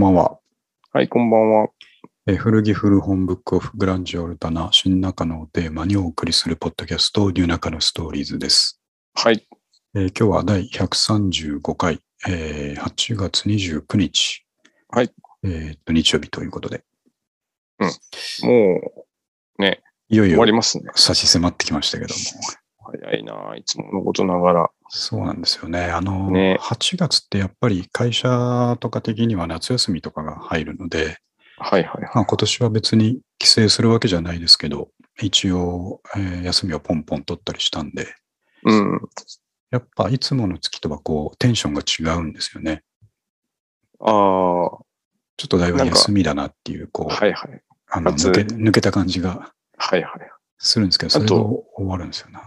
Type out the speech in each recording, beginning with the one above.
んばんは。はい、こんばんは。えー古着古本ブックオフグランジオルタナ新中野をテーマにお送りするポッドキャストニューナカのストーリーズです。はい。えー今日は第135回、えー8月29日。はい。えーっと、日曜日ということで、もう、いよいよ終わりますね。差し迫ってきましたけども。早いな、いつものことながら。そうなんですよね。あの、ね8月ってやっぱり会社とか的には夏休みとかが入るので、はいはいはい。まあ、今年は別に帰省するわけじゃないですけど、一応、えー休みをポンポン取ったりしたんで、うん。やっぱいつもの月とはこうテンションが違うんですよね。ああ、はちょっとだいぶ休みだなっていう、こう、いはい。あの夏抜け抜けた感じがはいはい。するんですけど、それがあと終わるんですよな。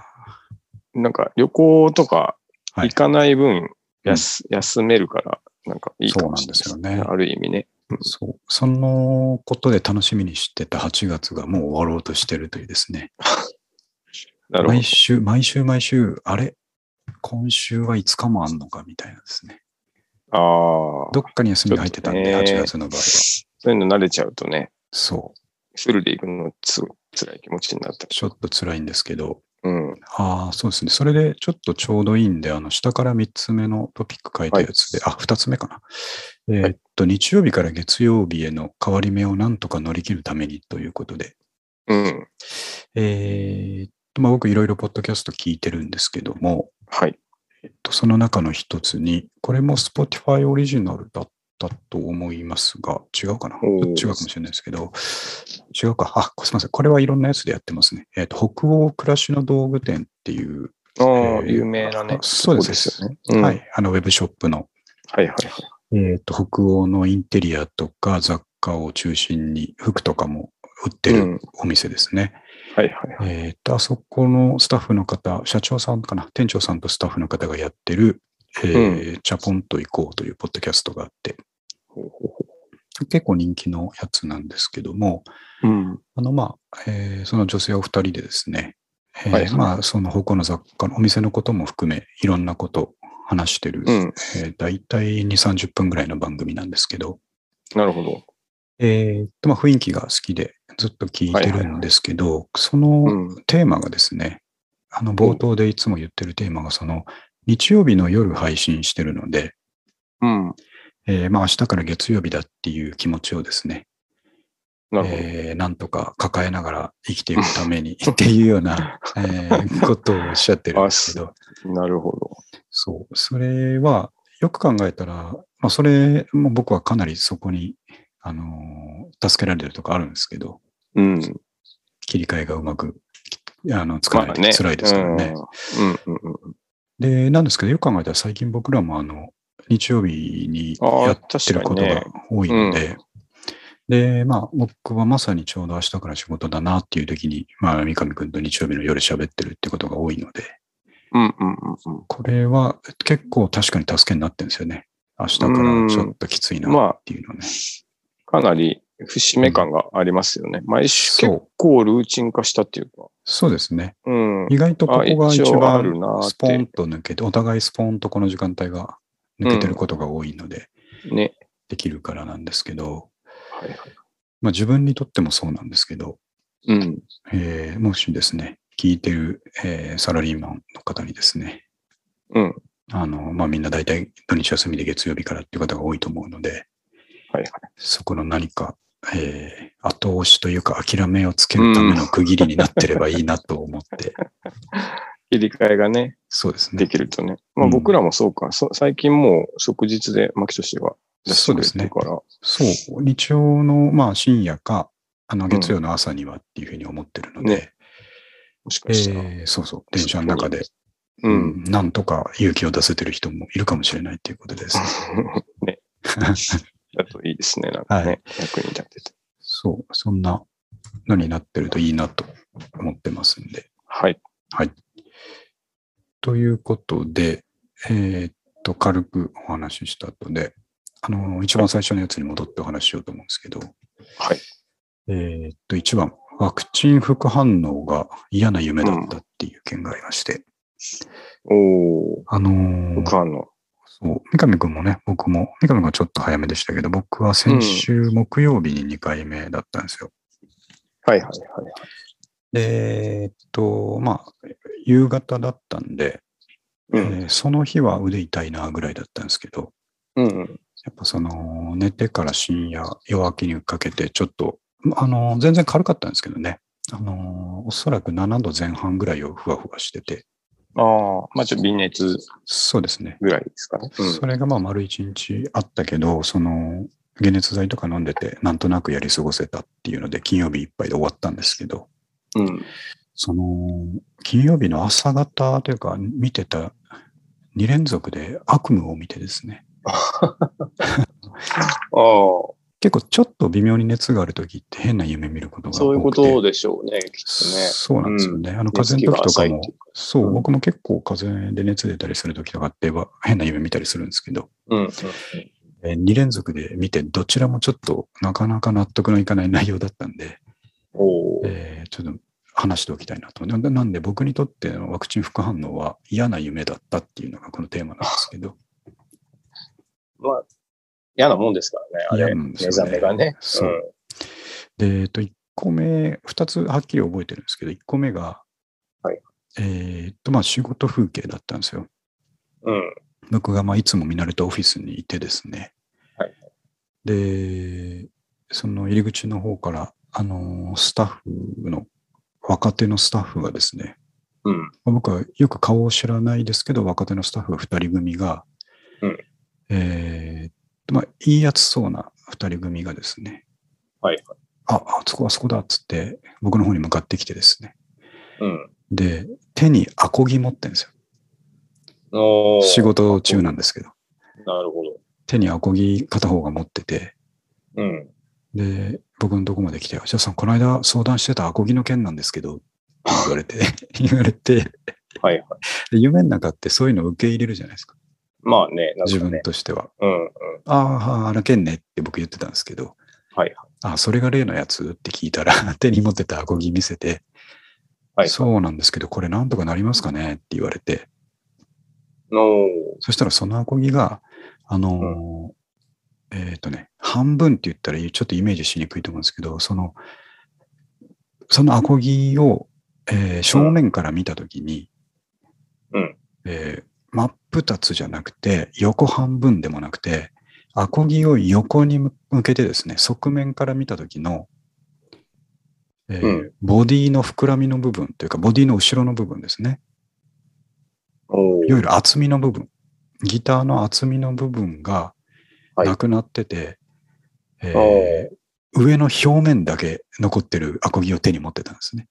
なんか旅行とかはい行かない分、やす休めるから、なんかいいかもしれないですよねある意味ね。そう。そのことで楽しみにしてた8月がもう終わろうとしてるというですね。なるほど毎。週、毎週毎週、あれ？今週は5日もあんのかみたいなですね。ああ、どっかに休みが入ってたんで、ちょっとね8月の場合は。そういうの慣れちゃうとね、そう。フルで行くのつ辛い気持ちになったり。ちょっと辛いんですけど、うん。ああ、そうですね。それでちょっとちょうどいいんで、あの、下から3つ目のトピック書いたやつで、あ、2つ目かな。えーっと、日曜日から月曜日への変わり目をなんとか乗り切るためにということで、うん。えーっと、まあ、僕いろいろポッドキャスト聞いてるんですけども、はい。えっと、その中の一つに、これも Spotify オリジナルだったと思いますが、違うかな？違うかもしれないですけど、違うか。あ、すみません。これはいろんなやつでやってますね。えっと、北欧暮らしの道具店っていう、ああ、えー有名なね。そうですですよね。うんはい、あの、ウェブショップの、はいはいはい。えっと、北欧のインテリアとか雑貨を中心に、服とかも売ってるうんお店ですね。はいはいはい。えっと、あそこのスタッフの方、社長さんかな、店長さんとスタッフの方がやってる、えーチャポンと行こうというポッドキャストがあって、結構人気のやつなんですけども、ううん。あの、まあ、えーその女性お二人でですね、えーはいはいまあ、その北欧の雑貨のお店のことも含め、いろんなことを話してる、うん。えー、大体2、30分ぐらいの番組なんですけど、なるほど。えーとまあ、雰囲気が好きでずっと聞いてるんですけど、そのうん。テーマがですね、あの冒頭でいつも言ってるテーマが、その日曜日の夜配信してるので、うん。えーまあ明日から月曜日だっていう気持ちをですね、な。えーなんとか抱えながら生きていくために っていうような、えーことをおっしゃってるんですけど、なるほど。そう、それはよく考えたら、まあそれも僕はかなりそこに、あのー助けられてるとかあるんですけど、うん。切り替えがうまくあのつか。ないと辛いですからね。うん。うんうんうん。で、なんですけど、よく考えたら最近僕らもあの、日曜日にああやってることが多いので、で、まあ僕はまさにちょうど明日から仕事だなっていう時に、まあ三上くんと日曜日の夜喋ってるってことが多いので、うんうんうんうん。これは結構確かに助けになってるんですよね。明日からちょっときついなまあっていうのね。かなり節目感がありますよね。毎週そう結構ルーチン化したっていうか。そうですね。うん。意外とここが一番スポンと抜けて、お互いスポンとこの時間帯が抜けてることが多いので、ね。できるからなんですけど、はいはい。まあ自分にとってもそうなんですけど、うん。えーもしですね、聞いてる、えーサラリーマンの方にですね、うん。あの、まあみんな大体土日休みで月曜日からっていう方が多いと思うので、はいはい。そこの何か、えー後押しというか諦めをつけるための区切りになってればいいなと思って、切り替えがね、そうですねで。きるとね。まあうん僕らもそうか。そ最近もう即日で牧俊が出してくれてるから。そう、日曜の、まあ深夜か、あの月曜の朝にはっていうふうに思ってるので、ねもしかしたら。えーそうそう、電車の中で、う。うんんなんとか勇気を出せてる人もいるかもしれないっていうことです。ね。だといいですね。なんかね、はい役に立てて。そう、そんなのになってるといいなと思ってますんで。はい。はい。ということで、えーっと、軽くお話しした後で、あの、一番最初のやつに戻ってお話ししようと思うんですけど、はい。えーっと、一番、ワクチン副反応が嫌な夢だったっていう件がありまして、おー、あのー副反応。そう、三上くんもね、僕も、三上くんはちょっと早めでしたけど、僕は先週木曜日に2回目だったんですよ。はいはいはい。で、えっと、まあ、夕方だったんで、うん。えーその日は腕痛いなぐらいだったんですけど、うんうん。やっぱその、寝てから深夜、夜明けにかけて、ちょっと、あの、全然軽かったんですけどね、あの、おそらく7度前半ぐらいをふわふわしてて、ああ、まあちょっと微熱そうですね。ぐらいですかね。うん。それがまあ丸一日あったけど、その、解熱剤とか飲んでて、なんとなくやり過ごせたっていうので、金曜日いっぱいで終わったんですけど、うん。その、金曜日の朝方というか、見てた2連続で悪夢を見てですね、ああ、結構ちょっと微妙に熱があるときって変な夢見ることが多くて。そういうことでしょうね、きっとね。そうなんですよね。あの、寝風邪の時とかもそう、うん僕も結構風邪で熱出たりする時とかっては変な夢見たりするんですけど、うんうん。え2連続で見て、どちらもちょっとなかなか納得のいかない内容だったんで。えーちょっと話しておきたいなと。ななんで僕にとってのワクチン副反応は嫌な夢だったっていうのがこのテーマなんですけど、まあ、嫌なもんですからね、あれ。嫌なんです目覚めがね。そうで、えっと、1個目、2つはっきり覚えてるんですけど、1個目が、はいえーっと、まあ仕事風景だったんですよ。うん。うん。僕がまあいつも見慣れたオフィスにいてですね。はいで、その入り口の方から、あのースタッフの、若手のスタッフがですね、うん。まあ僕はよく顔を知らないですけど、若手のスタッフが2人組が、うんえーまあ、いいやつそうな2人組がですね、はい。あ、あそこあそこだっつって、僕の方に向かってきてですね。うん。で、手にアコギ持ってるんですよ。仕事中なんですけど。なるほど。手にアコギ片方が持ってて、うん。で、僕のとこまで来て、じゃあさん、この間相談してたアコギの件なんですけど、言われて、言われて、はいはい。で夢の中ってそういうのを受け入れるじゃないですか。まあね、なん自分。としては。うんうん。ああはあ、あの件ねって僕言ってたんですけど、はいあそれが例のやつ？って聞いたら、手に持ってたアコギ見せて、はい。そうなんですけど、これなんとかなりますかね？って言われて、のそしたらそのアコギが、あのーえっ、とね、半分って言ったらちょっとイメージしにくいと思うんですけど、その、そのアコギを、えー正面から見たときに、うん。えー真っ二つじゃなくて、横半分でもなくて、アコギを横に向けてですね、側面から見たときの、えーうん。ボディの膨らみの部分というか、ボディの後ろの部分ですね。いわゆる厚みの部分、ギターの厚みの部分がはいなくなってて、えーおー上の表面だけ残ってるアコギを手に持ってたんですね。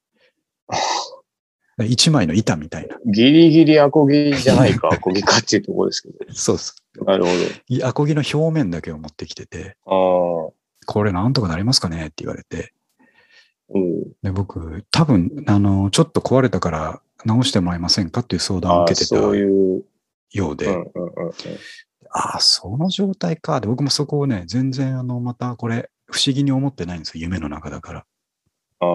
一枚の板みたいな。ギリギリアコギじゃないか、アコギかっていうところですけど。そうそなるほう。いアコギの表面だけを持ってきてて、ど。これなんとかなりますかねって言われて、ああ。うん。で僕、多分、あの、ちょっと壊れたから直してもらえませんかっていう相談をああ、受けてたそういう。ようで、うんうんうんうん。ああ、その状態か。で、僕もそこをね、全然、あの、またこれ、不思議に思ってないんですよ。夢の中だから。ああ、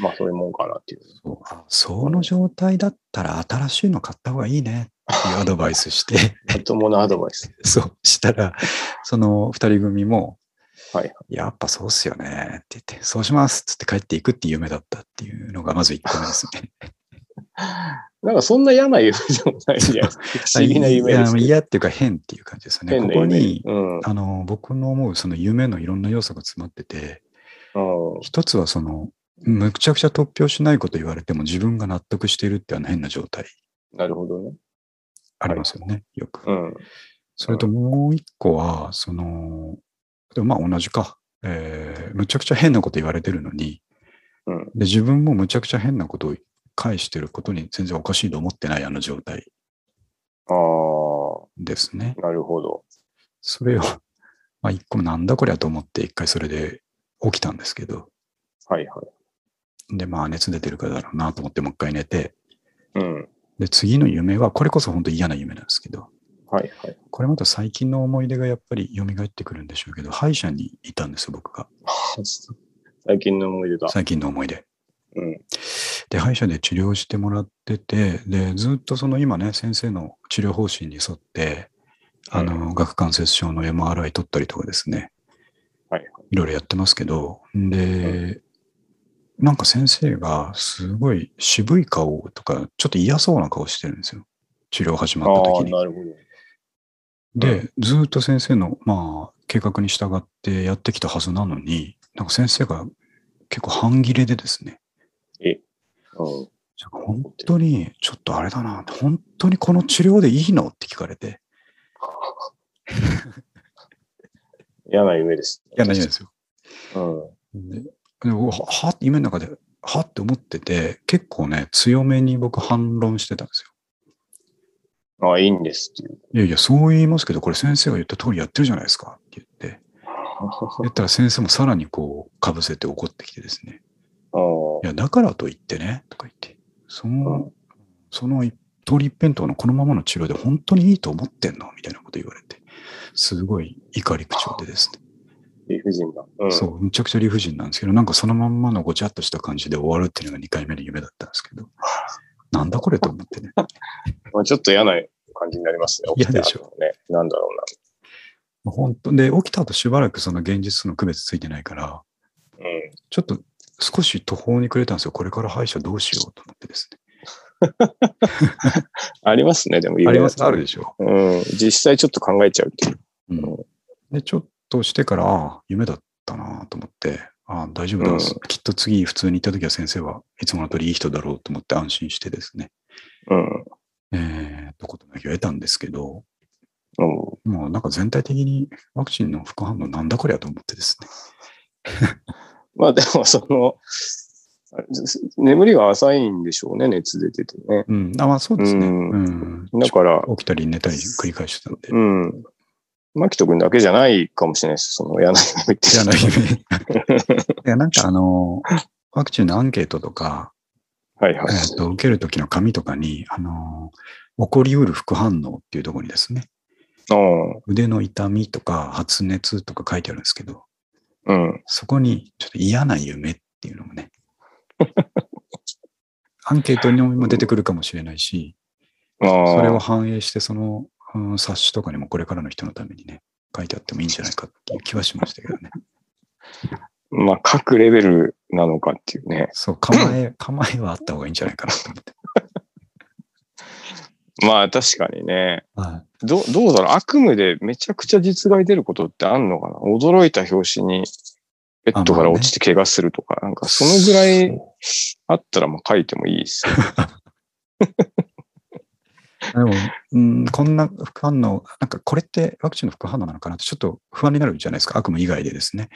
まあそういうもんかなっていう。そうあその状態だったら新しいの買った方がいいねっていう アドバイスして、まともなアドバイス。そうしたら、その二人組も、はい。やっぱそうっすよねって言って、そうしますっつって帰っていくっていう夢だったっていうのがまず一個目ですね。なんかそんな嫌な夢でもないじゃないですか。不思議な夢です嫌っていうか変っていう感じですよね。ここに、うん。あの、僕の思うその夢のいろんな要素が詰まってて、うん一つはその、むちゃくちゃ突拍しないこと言われても自分が納得しているっていうあの変な状態なるほどね。ありますよね、よく。うん。それともう一個は、その、でもまあ同じか。えーむちゃくちゃ変なこと言われてるのに、うん。で、自分もむちゃくちゃ変なことを返してることに全然おかしいと思ってないあの状態ですね。なるほど。それを、まあ一個なんだこりゃと思って一回それで起きたんですけど、はいはい。で、まあ熱出てるからだろうなと思ってもう一回寝て、うん。で、次の夢は、これこそ本当嫌な夢なんですけど、はいはい。これまた最近の思い出がやっぱり蘇ってくるんでしょうけど、歯医者にいたんですよ、僕が。最近の思い出だ。最近の思い出。うん。で、歯医者で治療してもらってて、で、ずっとその今ね、先生の治療方針に沿って、あの、顎関節症の MRI 取ったりとかですね、はい。いろいろやってますけど、で、なんか先生がすごい渋い顔とか、ちょっと嫌そうな顔してるんですよ。治療始まった時に。なるほど。で、ずっと先生の、まあ、計画に従ってやってきたはずなのに、なんか先生が結構半切れでですね、うん。じゃあ本当にちょっとあれだな、本当にこの治療でいいの？って聞かれて、嫌な夢です、いや、何ですよ。うん。では夢の中で、はって思ってて、結構ね、強めに僕反論してたんですよ。ああ、いいんですっていう。いやいや、そう言いますけど、これ先生が言った通りやってるじゃないですかって言って、言ったら先生もさらにこう、かぶせて怒ってきてですね。いや、だからといってね、とか言って、その、その一通り一辺倒のこのままの治療で本当にいいと思ってんのみたいなこと言われて、すごい怒り口調でですね。理不尽だ。うん。そう、むちゃくちゃ理不尽なんですけど、なんかそのまんまのごちゃっとした感じで終わるっていうのが2回目の夢だったんですけど、なんだこれと思ってね。まあ、ちょっと嫌な感じになりますね。嫌でしょ起きた後ね。なんだろ本当で、起きた後しばらくその現実との区別ついてないから、うな。うん。ちょっと少し途方に暮れたんですよ。これから歯医者どうしようと思ってですね。ありますね、でもあります、あるでしょうん。実際ちょっと考えちゃうっていう。う。うん。で、ちょっとしてから、ああ、夢だったなと思って、ああ、大丈夫だ、うんきっと次普通に行った時は先生はいつもの通りいい人だろうと思って安心してですね、うん。えー、とことなきを得たんですけど、うん。もうなんか全体的にワクチンの副反応なんだこりゃと思ってですね。まあでも、その、眠りが浅いんでしょうね、熱出ててね。うん。あ、まあそうですね。ううんん。だから、起きたり寝たり繰り返してたんで。うん。牧人君だけじゃないかもしれないです。その嫌な夢って。嫌な夢。いや、なんかあの、ワクチンのアンケートとか、はいはい。えっと、受ける時の紙とかに、あの、起こりうる副反応っていうところにですね、あ腕の痛みとか発熱とか書いてあるんですけど、あ。うん。そこにちょっと嫌な夢っていうのもね、アンケートにも出てくるかもしれないし、ああ。それを反映して、その、うん冊子とかにもこれからの人のためにね、書いてあってもいいんじゃないかっていう気はしましたけどね。まあ、各レベルなのかっていうね。そう、構え、構えはあった方がいいんじゃないかなと思って。まあ、確かにね。はどどうだろう？悪夢でめちゃくちゃ実害出ることってあんのかな？驚いた拍子にベッドから落ちて怪我するとか、なんかそのぐらいあったらもう書いてもいいですよ。でも、うん、こんな副反応、なんかこれってワクチンの副反応なのかなってちょっと不安になるじゃないですか、悪夢以外でですね。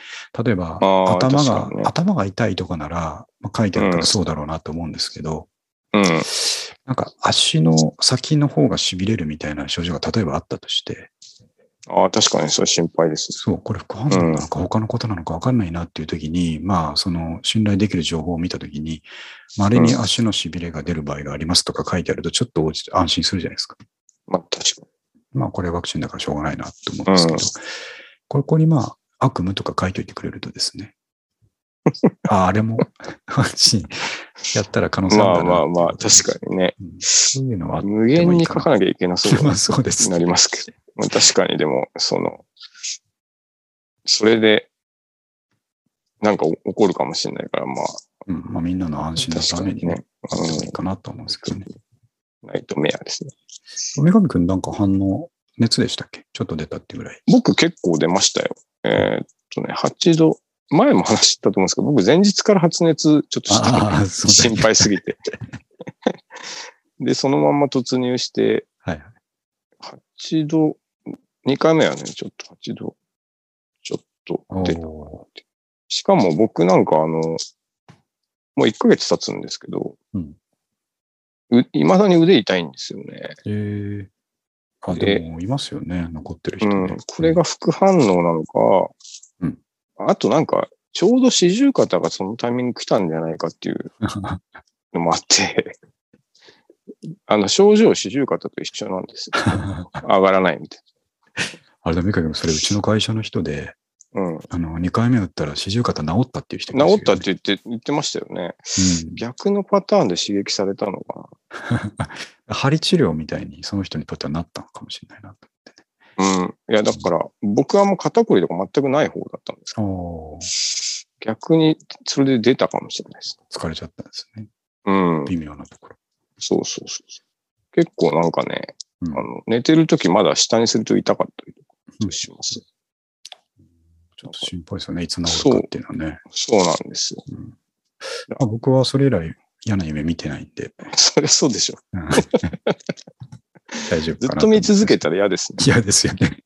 例えば、頭が、ね。頭が痛いとかなら、まあ、書いてあったうんらそうだろうなと思うんですけど、うん。なんか足の先の方が痺れるみたいな症状が例えばあったとして、ああ、確かにそれ心配です。そう、これ副反応なのか他のことなのか分かんないなっていう時に、まあ、その信頼できる情報を見た時に、稀に足の痺れが出る場合がありますとか書いてあると、ちょっと安心するじゃないですか。まあ、確かまあ、これワクチンだからしょうがないなと思うんですけど、うん。ここにまあ、悪夢とか書いといてくれるとですね、あ あ、あれもやったら可能性あるまあまあ、っていうことで確かにね。うんそういうのは無限に書かなきゃいけなそうまあにそうですなりますけど。まあ、確かにでも、その、それで、なんか起こるかもしれないから、まあ、うんまあ、みんなの安心のためにね、あってもいいかなと思うんですけどね。ナイトメアですね。三上くんなんか反応、熱でしたっけ？ちょっと出たってぐらい。僕結構出ましたよ。えーっとね、8度、前も話したと思うんですけど、僕前日から発熱ちょっとしてああ、そうだ心配すぎて。で、そのまんま突入して、はい。8度、2回目はね、ちょっと8度、ちょっと出た。しかも僕なんかあの、もう1ヶ月経つんですけど、うんう未だに腕痛いんですよね。えー、あ、ででも、いますよね、残ってる人ね。うん。これが副反応なのか、うんあとなんか、ちょうど四十肩がそのタイミング来たんじゃないかっていう のもあって、あの、症状四十肩と一緒なんですよ。上がらないみたいあれだ、三上君、それうちの会社の人で、な。うん。あの、2回目打ったら四十肩治ったっていう人いますよ治ったって言って、言ってましたよね。うん逆のパターンで刺激されたのか針治療みたいにその人にとってはなったのかもしれないなと。うん。いや、だから、僕はもう肩こりとか全くない方だったんですけど逆に、それで出たかもしれないです。疲れちゃったんですね。うん。微妙なところ。そうそうそうそう。結構なんかね、うんあの寝てるときまだ下にすると痛かったりとかします。ちょっと心配ですよね。いつ治るかっていうのはね。そうなんですよ。うんまあ、僕はそれ以来嫌な夢見てないんで、そりゃそうでしょ。うん大丈夫ずっと見続けて。たら嫌ですね。嫌ですよね。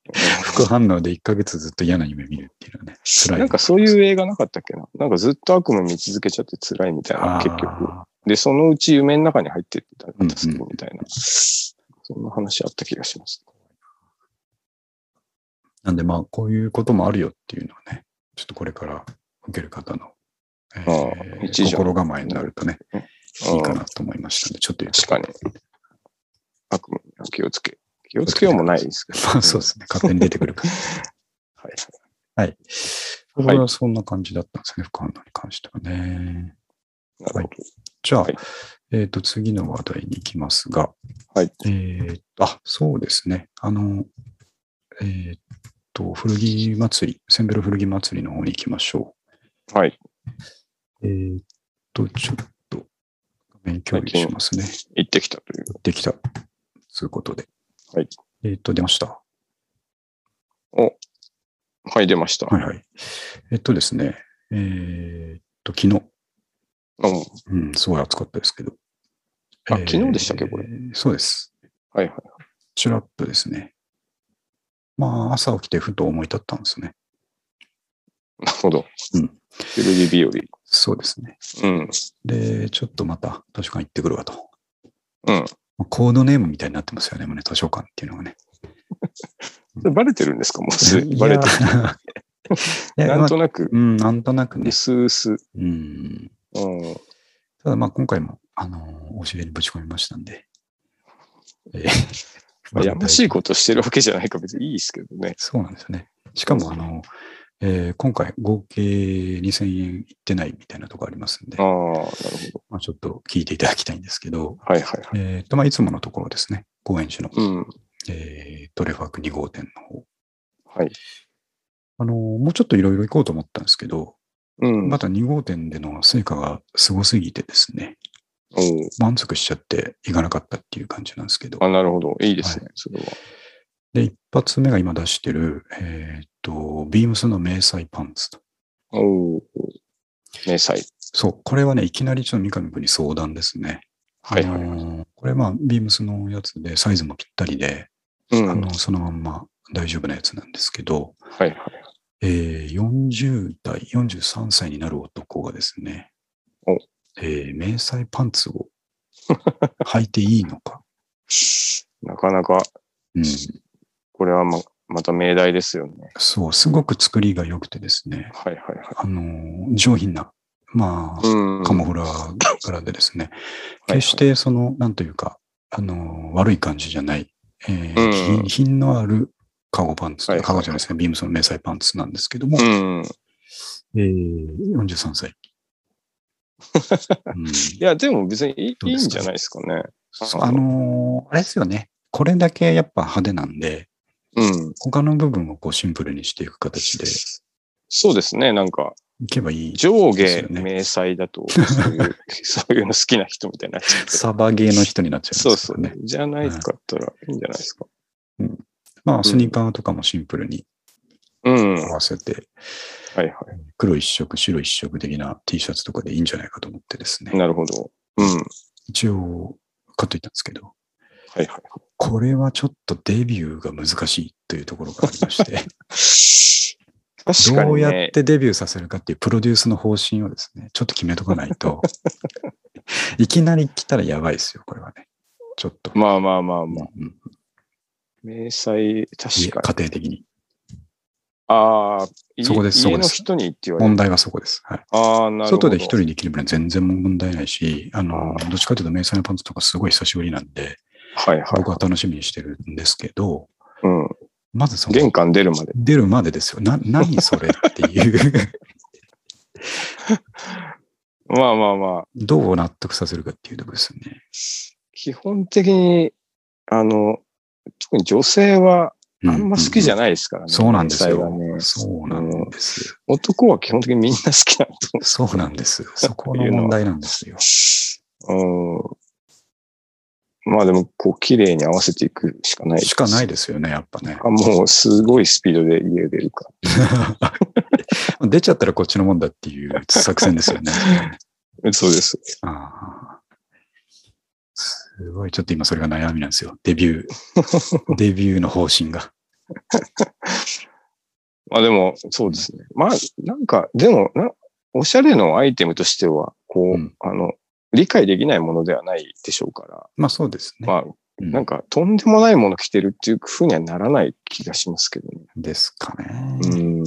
副反応で1ヶ月ずっと嫌な夢見るっていうのはね、辛い。なんかそういう映画なかったっけな？なんかずっと悪夢見続けちゃって辛いみたいな、結局。あで、そのうち夢の中に入ってってたうんうん助みたいな。そんな話あった気がします。ーなんでまあ、こういうこともあるよっていうのはね、ちょっとこれから受ける方の、えー心構えになるとね、いいかうんなと思いましたので、ちょっと言うと確かに。悪夢気をつけ。気をつけようもないですけど。ま あそうですね。勝手に出てくるから。はい。はい。僕はそんな感じだったんですね、副反応に関してはね。なるほど。じゃあ、はいえっ、と、次の話題に行きますが、はい。えっ、と、あ、そうですね。あの、えっ、と、古着祭り、センベロ古着祭りの方に行きましょはい。う。えっ、と、ちょっと、画面共有しますね。行ってきたという。できた。ということで。はい。えっ、と、出ました。はい、出ました。はいはい。えっとですね、えっと、昨日、うん。うん、すごい暑かったですけど。あ昨日でしたっけこれ？そうです。はいはい。ちらっとですね。まあ、朝起きてふと思い立ったんですね。なるほど。うん。古着日和。そうですね。うん。で、ちょっとまた図書館行ってくるわと。うん。まあコードネームみたいになってますよね、もうね、図書館っていうのがね。バレてるんですか？もうすでにバレてる。なんまあとなく、うん、なんとなくねう。すうす。うん。うん。ただまあ今回も、あのー、お尻にぶち込みましたんで。えー まあやましいことしてるわけじゃないか別にいいですけどね。そうなんですよね。しかも、あの、えー今回合計2000円いってないみたいなとこありますんであ、あ、なるほど。まあ、ちょっと聞いていただきたいんですけど、はいはいはい。えっと、まあ、いつものところですね、高円寺の、うん。えートレファーク2号店の方。はい。あの、もうちょっといろいろ行こうと思ったんですけど、うん。また2号店での成果がすごすぎてですね、満足しちゃって行かなかったっていう感じなんですけど、あ、なるほど。いいですね。それは。で、一発目が今出してる、えっと、ビームスの迷彩パンツと。おお。明細。そう、これはね、いきなりちょっと三上君に相談ですね。はいはいあのーこれまあ、ビームスのやつで、サイズもぴったりで、うん。はいあの、そのまんま大丈夫なやつなんですけど、はい。えー40代、43歳になる男がですねお、えー迷彩パンツを履いていいのか。なかなか、うん、これはま、また命題ですよね。そう、すごく作りが良くてですね、はいはいはい。あのー上品な、まあ、うん。カモフラ柄でですね、はい決してその、なんというか、あのー悪い感じじゃない、えーうん品品のあるカゴパンツ、はいはいカゴじゃないですね、ビームスの迷彩パンツなんですけども、うん。えー43歳。うんいや、でも別にいいんじゃないですかね。そうあのーあれですよね。これだけやっぱ派手なんで、うん。他の部分をこうシンプルにしていく形でそうですね。なんか、いけばいい。上下明細だと、そういう、そういうの好きな人みたいになっちゃうけど。サバゲーの人になっちゃうんそうそうね。。じゃないかったらいいんじゃないですか。まあ、スニーカーとかもシンプルにうん。はい合わせて、はい。黒一色、白一色的な T シャツとかでいいんじゃないかと思ってですね。なるほど。うん。は一応、買っといたんですけど、いはい。これはちょっとデビューが難しいというところがありまして、確かにどうやっね。てデビューさせるかっていうプロデュースの方針をですね、ちょっと決めとかないと、いきなり来たらやばいですよ、これはね。ちょっと。まあまあまあまあ。うん明細、確家かに。庭的に。ああ、いそこですそこです人にって言われる。問題はそこです。はい。ああ、なるほど。外で一人で着る分には全然問題ないし、あの、どっちかというと迷彩のパンツとかすごい久しぶりなんで、はいはい。僕は楽しみにしてるんですけど、うん。まずそ玄の、関出るまで。出るまでですよ。な、何それっていう、まあまあまあ。どう納得させるかっていうところですよね。基本的に、あの、特に女性はあんま好きじゃないですからね。そうなんですよ。ね。そうなんです。男は基本的にみんな好きだとそうなんです。そこの問題なんですよ。うん。まあでも、こう、綺麗に合わせていくしかない。しかないですよね、やっぱね。あもう、すごいスピードで家出るか 出ちゃったらこっちのもんだっていう作戦ですよね。ら。そうです。ああすごい、ちょっと今それが悩みなんですよ。デビュー、デビューの方針が。まあでも、そうですね。まあ、なんか、でもな、おしゃれのアイテムとしては、こう、うんあの、理解できないものではないでしょうから、まあそうですね。まあ、うんなんか、とんでもないもの着てるっていう風にはならない気がしますけどね。ですかね。うん。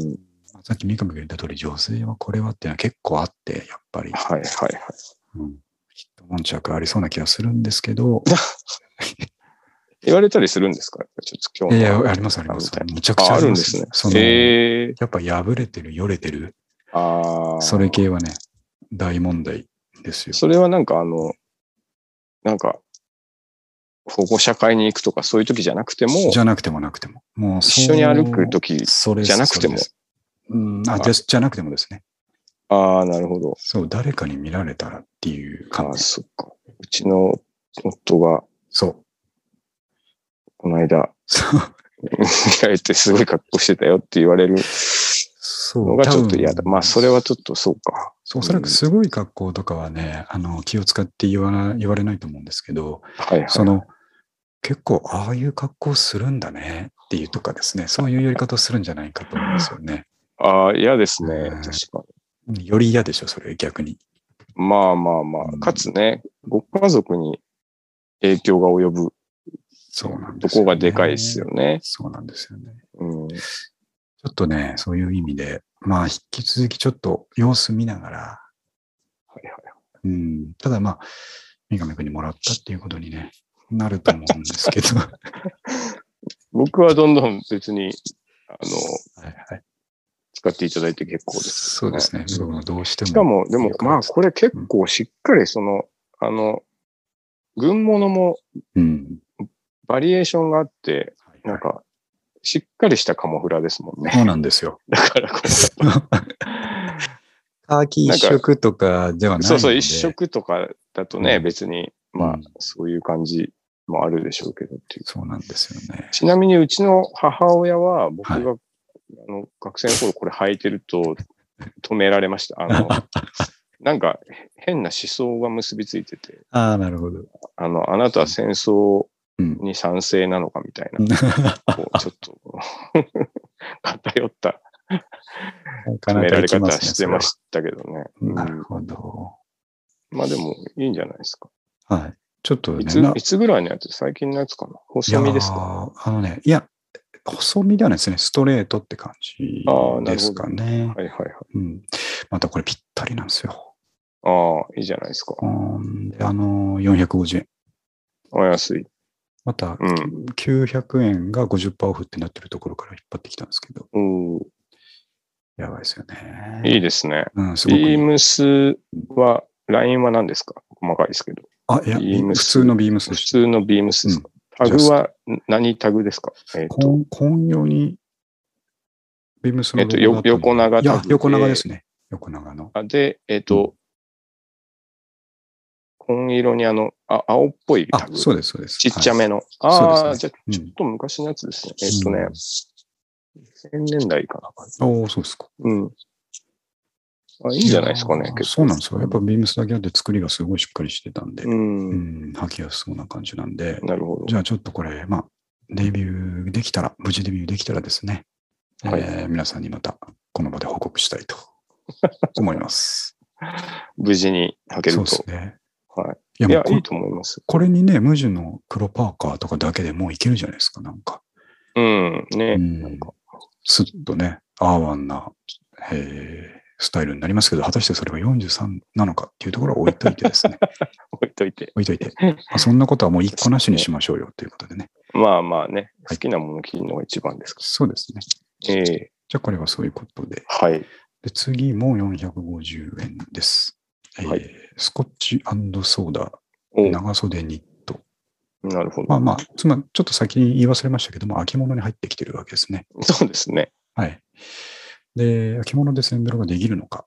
さっき三上が言った通り、女性はこれはっていうのは結構あって、やっぱり。はいはいはい。うん、きっと悶着ありそうな気がするんですけど、言われたりするんですか？ちょっと今日いやありますあります。むちゃくちゃあ、るんですね。その、ええやっぱ破れてる、よれてる、ああ。それ系はね、大問題ですよ。それはなんかあの、なんか、保護者会に行くとかそういう時じゃなくても、じゃなくてもなくても。もう一緒に歩く時、それじゃなくてもうん、あ、じゃ、じゃなくてもですね。ああ、なるほど。そう、誰かに見られたらっていうああ、感じ。そっか。うちの夫が、そう。この間、そう。見られてすごい格好してたよって言われるそう。のがちょっと嫌だ。まあ、それはちょっとそうか。そう、おそらくすごい格好とかはね、あの、気を使って言わな、言われないと思うんですけど、はいはい。その、結構、ああいう格好するんだねっていうとかですね、そういうやり方をするんじゃないかと思うんですよね。ああ、嫌ですね。うん確かに。より嫌でしょ、それ、逆に。まあまあまあ。うんかつね、ご家族に影響が及ぶそうなんとですよ、こがでかいですよ。ね。そうなんですよね。うん。ちょっとね、そういう意味で、まあ、引き続きちょっと様子見ながら、はいはい。うん、ただまあ、三上君にもらったっていうことにね、なると思うんですけど。は 僕はどんどん別に、あの、いはい、使っていただいて結構です。そうですね。僕もどうしても。しかも、でもまあ、これ結構しっかりその、あの、軍物もうん。バリエーションがあって、はいなんか、しっかりしたカモフラですもんそうね。なんですよ。だからこ カーキ一色とかではないう、そうそう、一色とかだとね、うん別に、まあうん、そういう感じもあるでしょうけどっていう。そうなんですよね。ちなみにうちの母親は、僕が、はいあの学生の頃これ履いてると止められました。あの、なんか変な思想が結びついてて、ああ、なるほど。あの、あなたは戦争うん。に賛成なのかみたいな、こうちょっと偏った な決められ方してましたけどね。なうんるほど。まあでもいいんじゃないですか。はい。ちょっとね、いつ、ないつぐらいのやつ最近のやつかな？細身ですか？あのね、いや、細身ではないですね。ストレートって感じですかね。はいはいはい。うん。またこれぴったりなんですよ。ああ、いいじゃないですか。あのー、450円。お安い。また、うん。900円が50%オフってなってるところから引っ張ってきたんですけど、うん、やばいですよね。いいですね。うん、すごくいい。ビームスは、ラインは何ですか？細かいですけど。あ、いや、普通のビームスで普し通のビームスですか、タグは何タグですか？えっ、た。と、紺紺用に、ビームスのえっと横長いやタグ、で。横長ですね。横長の。あで、えっ、と、紺色にあの、あ青っぽいタあ、グ。そうです、そうです。ちっちゃめの。そうああ、ねじゃあ、ちょっと昔のやつですね。えっ、とね、2000年代かな。はい。おーそうですか。うん。あ、いいんじゃないですかね。結構そうなんですよ。やっぱビームスだけあって作りがすごいしっかりしてたんで、う。うんん、履きやすそうな感じなんで、なるほど。じゃあちょっとこれ、まあ、デビューできたら、無事デビューできたらですね、はいえー皆さんにまたこの場で報告したいと思います。無事に履けるそうと。ですね。はい。いや、いや、いいと思います。これにね、無地の黒パーカーとかだけでもういけるじゃないですか、なんか。うん。ね。うんなんか、スッとね、アーワンな、えースタイルになりますけど、果たしてそれが43なのかっていうところを置いといてですね、置いといて。置いといて、まあそんなことはもう一個なしにしましょうよということでね。まあまあね、はい好きなもの着るのが一番ですかそうですね。ら。ええじゃあこれはそういうことで。はい。で次も450円です。えーはいスコッチソーダお長袖ニット。なるほど。まあまあ、つまりちょっと先に言い忘れましたけども、秋物に入ってきてるわけですね。そうですね。はい。で、秋物でセンベロができるのか、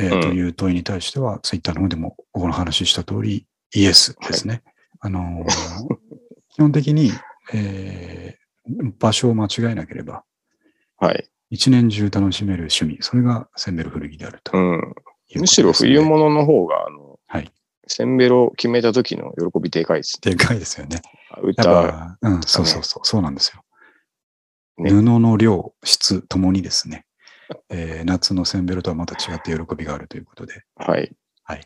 えーうんという問いに対しては、ツイッターの方でもここの話した通り、イエスですね。あのー 基本的に、えー場所を間違えなければ、はい。一年中楽しめる趣味、それがセンベロ古着であるといううん。むしろ冬物の方が、あの、はい。センベロ決めた時の喜びでかいです。でかいですよね。歌、ぱ、うん、そうそうそう、そうなんですよ。ね布の量、質ともにですね、えー夏のセンベロとはまた違って喜びがあるということで。はい。はい。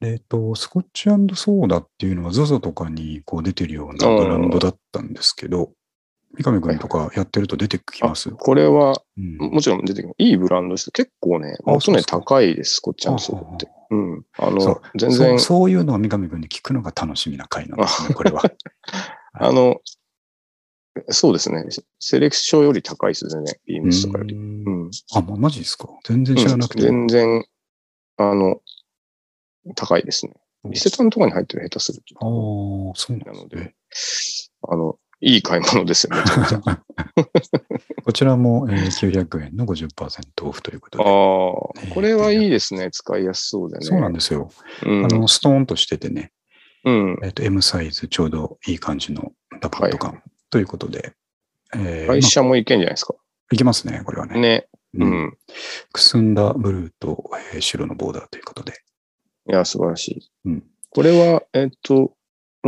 でえっと、スコッチソーダっていうのは ZOZO とかにこう出てるようなブランドだったんですけど、三上君とかやってると出てきます。これは、うんもちろん出てきます。いいブランドです。結構ね、あ元値そうですか高いです、こっちのソって。うん。あそうの、全そう然、そういうのを三上君に聞くのが楽しみな回なんですね、これは。あの、そうですね。セレクションより高いですね、ビームスとかより。ううんん。あ、もうマジですか全然知らなくて。全然、あの、高いですね。伊勢丹とかに入ってる下手すると。ああ、そうなの。で、あの、いい買い物ですよ、めちゃめちゃ。あ こちらも、えー900円の50%オフということあで。ー、これはいいですね。使いやすそうでね。そうなんですよ。うんあの、ストーンとしててね、うん。えっ、と、M サイズちょうどいい感じのダパット感ということで。えー会社もいけんじゃないですか。まあいきますね、これはね。ね。ううんん。くすんだブルーと、えー白のボーダーということで。いや、素晴らしい。うんこれは、えっと、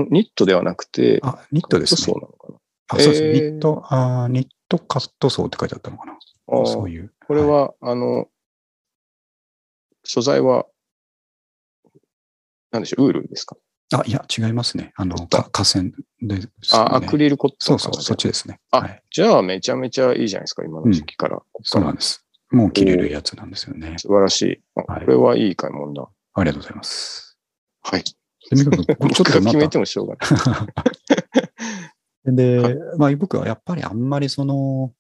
ん？ニットではなくて、あ、ニットですそうね。なのかあ、そうですね。えーニット、あーニットカットソーって書いてあったのかな。そういう。これは、あの、素材は、なんでしょう、ウールですか？あ、いや、違いますね。あの、か河川です、ね。あ、アクリルコットンかそうそう、そっちですね。あ、はい。じゃあめちゃめちゃいいじゃないですか、今の時期から。こっからそうなんです。もう着れるやつなんですよね。素晴らしい。あはいこれはいい買い物だ。ありがとうございます。はい。で三上君これちょっ僕が決めてもしょうがない。で、はいまあ僕はやっぱりあんまりその、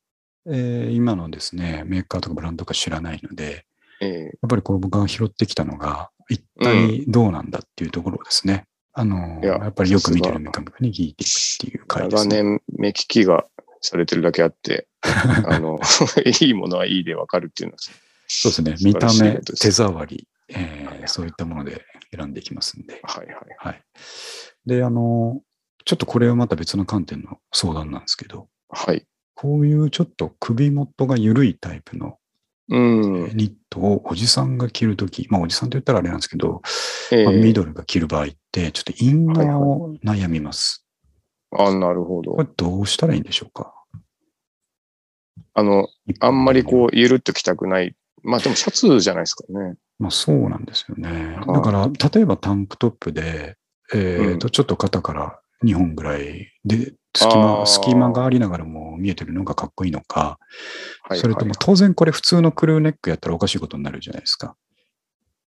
えー今のですね、メーカーとかブランドとか知らないので、えやっぱりこう僕が拾ってきたのが、一体どうなんだっていうところですね。あの、いややっぱりよく見てるメカメカに聞いていくっていうえ回ですね。長年目利きがされてるだけあって、あの、いいものはいいでわかるっていうのは、そうですね。見た目、手触り、えーはいそういったもので選んでいきますんで。はいはい。はい。で、あの、ちょっとこれはまた別の観点の相談なんですけど、はい。こういうちょっと首元が緩いタイプのうん。ニットをおじさんが着るとき、まあおじさんと言ったらあれなんですけど、えまあ、ミえドルが着る場合って、ちょっとインナーを悩みます。あ、なるほどこ。れどうしたらいいんでしょうか？あの、あんまりこう、ゆるっと着たくない。まあでもシャツじゃないですかね。まあそうなんですよね。はいだから、例えばタンクトップで、えーと、ちょっと肩から2本ぐらいで、隙あ間、ー隙間がありながらも見えてるのがかっこいいのか、はい、それともはい当然これ普通のクルーネックやったらおかしいことになるじゃないですか。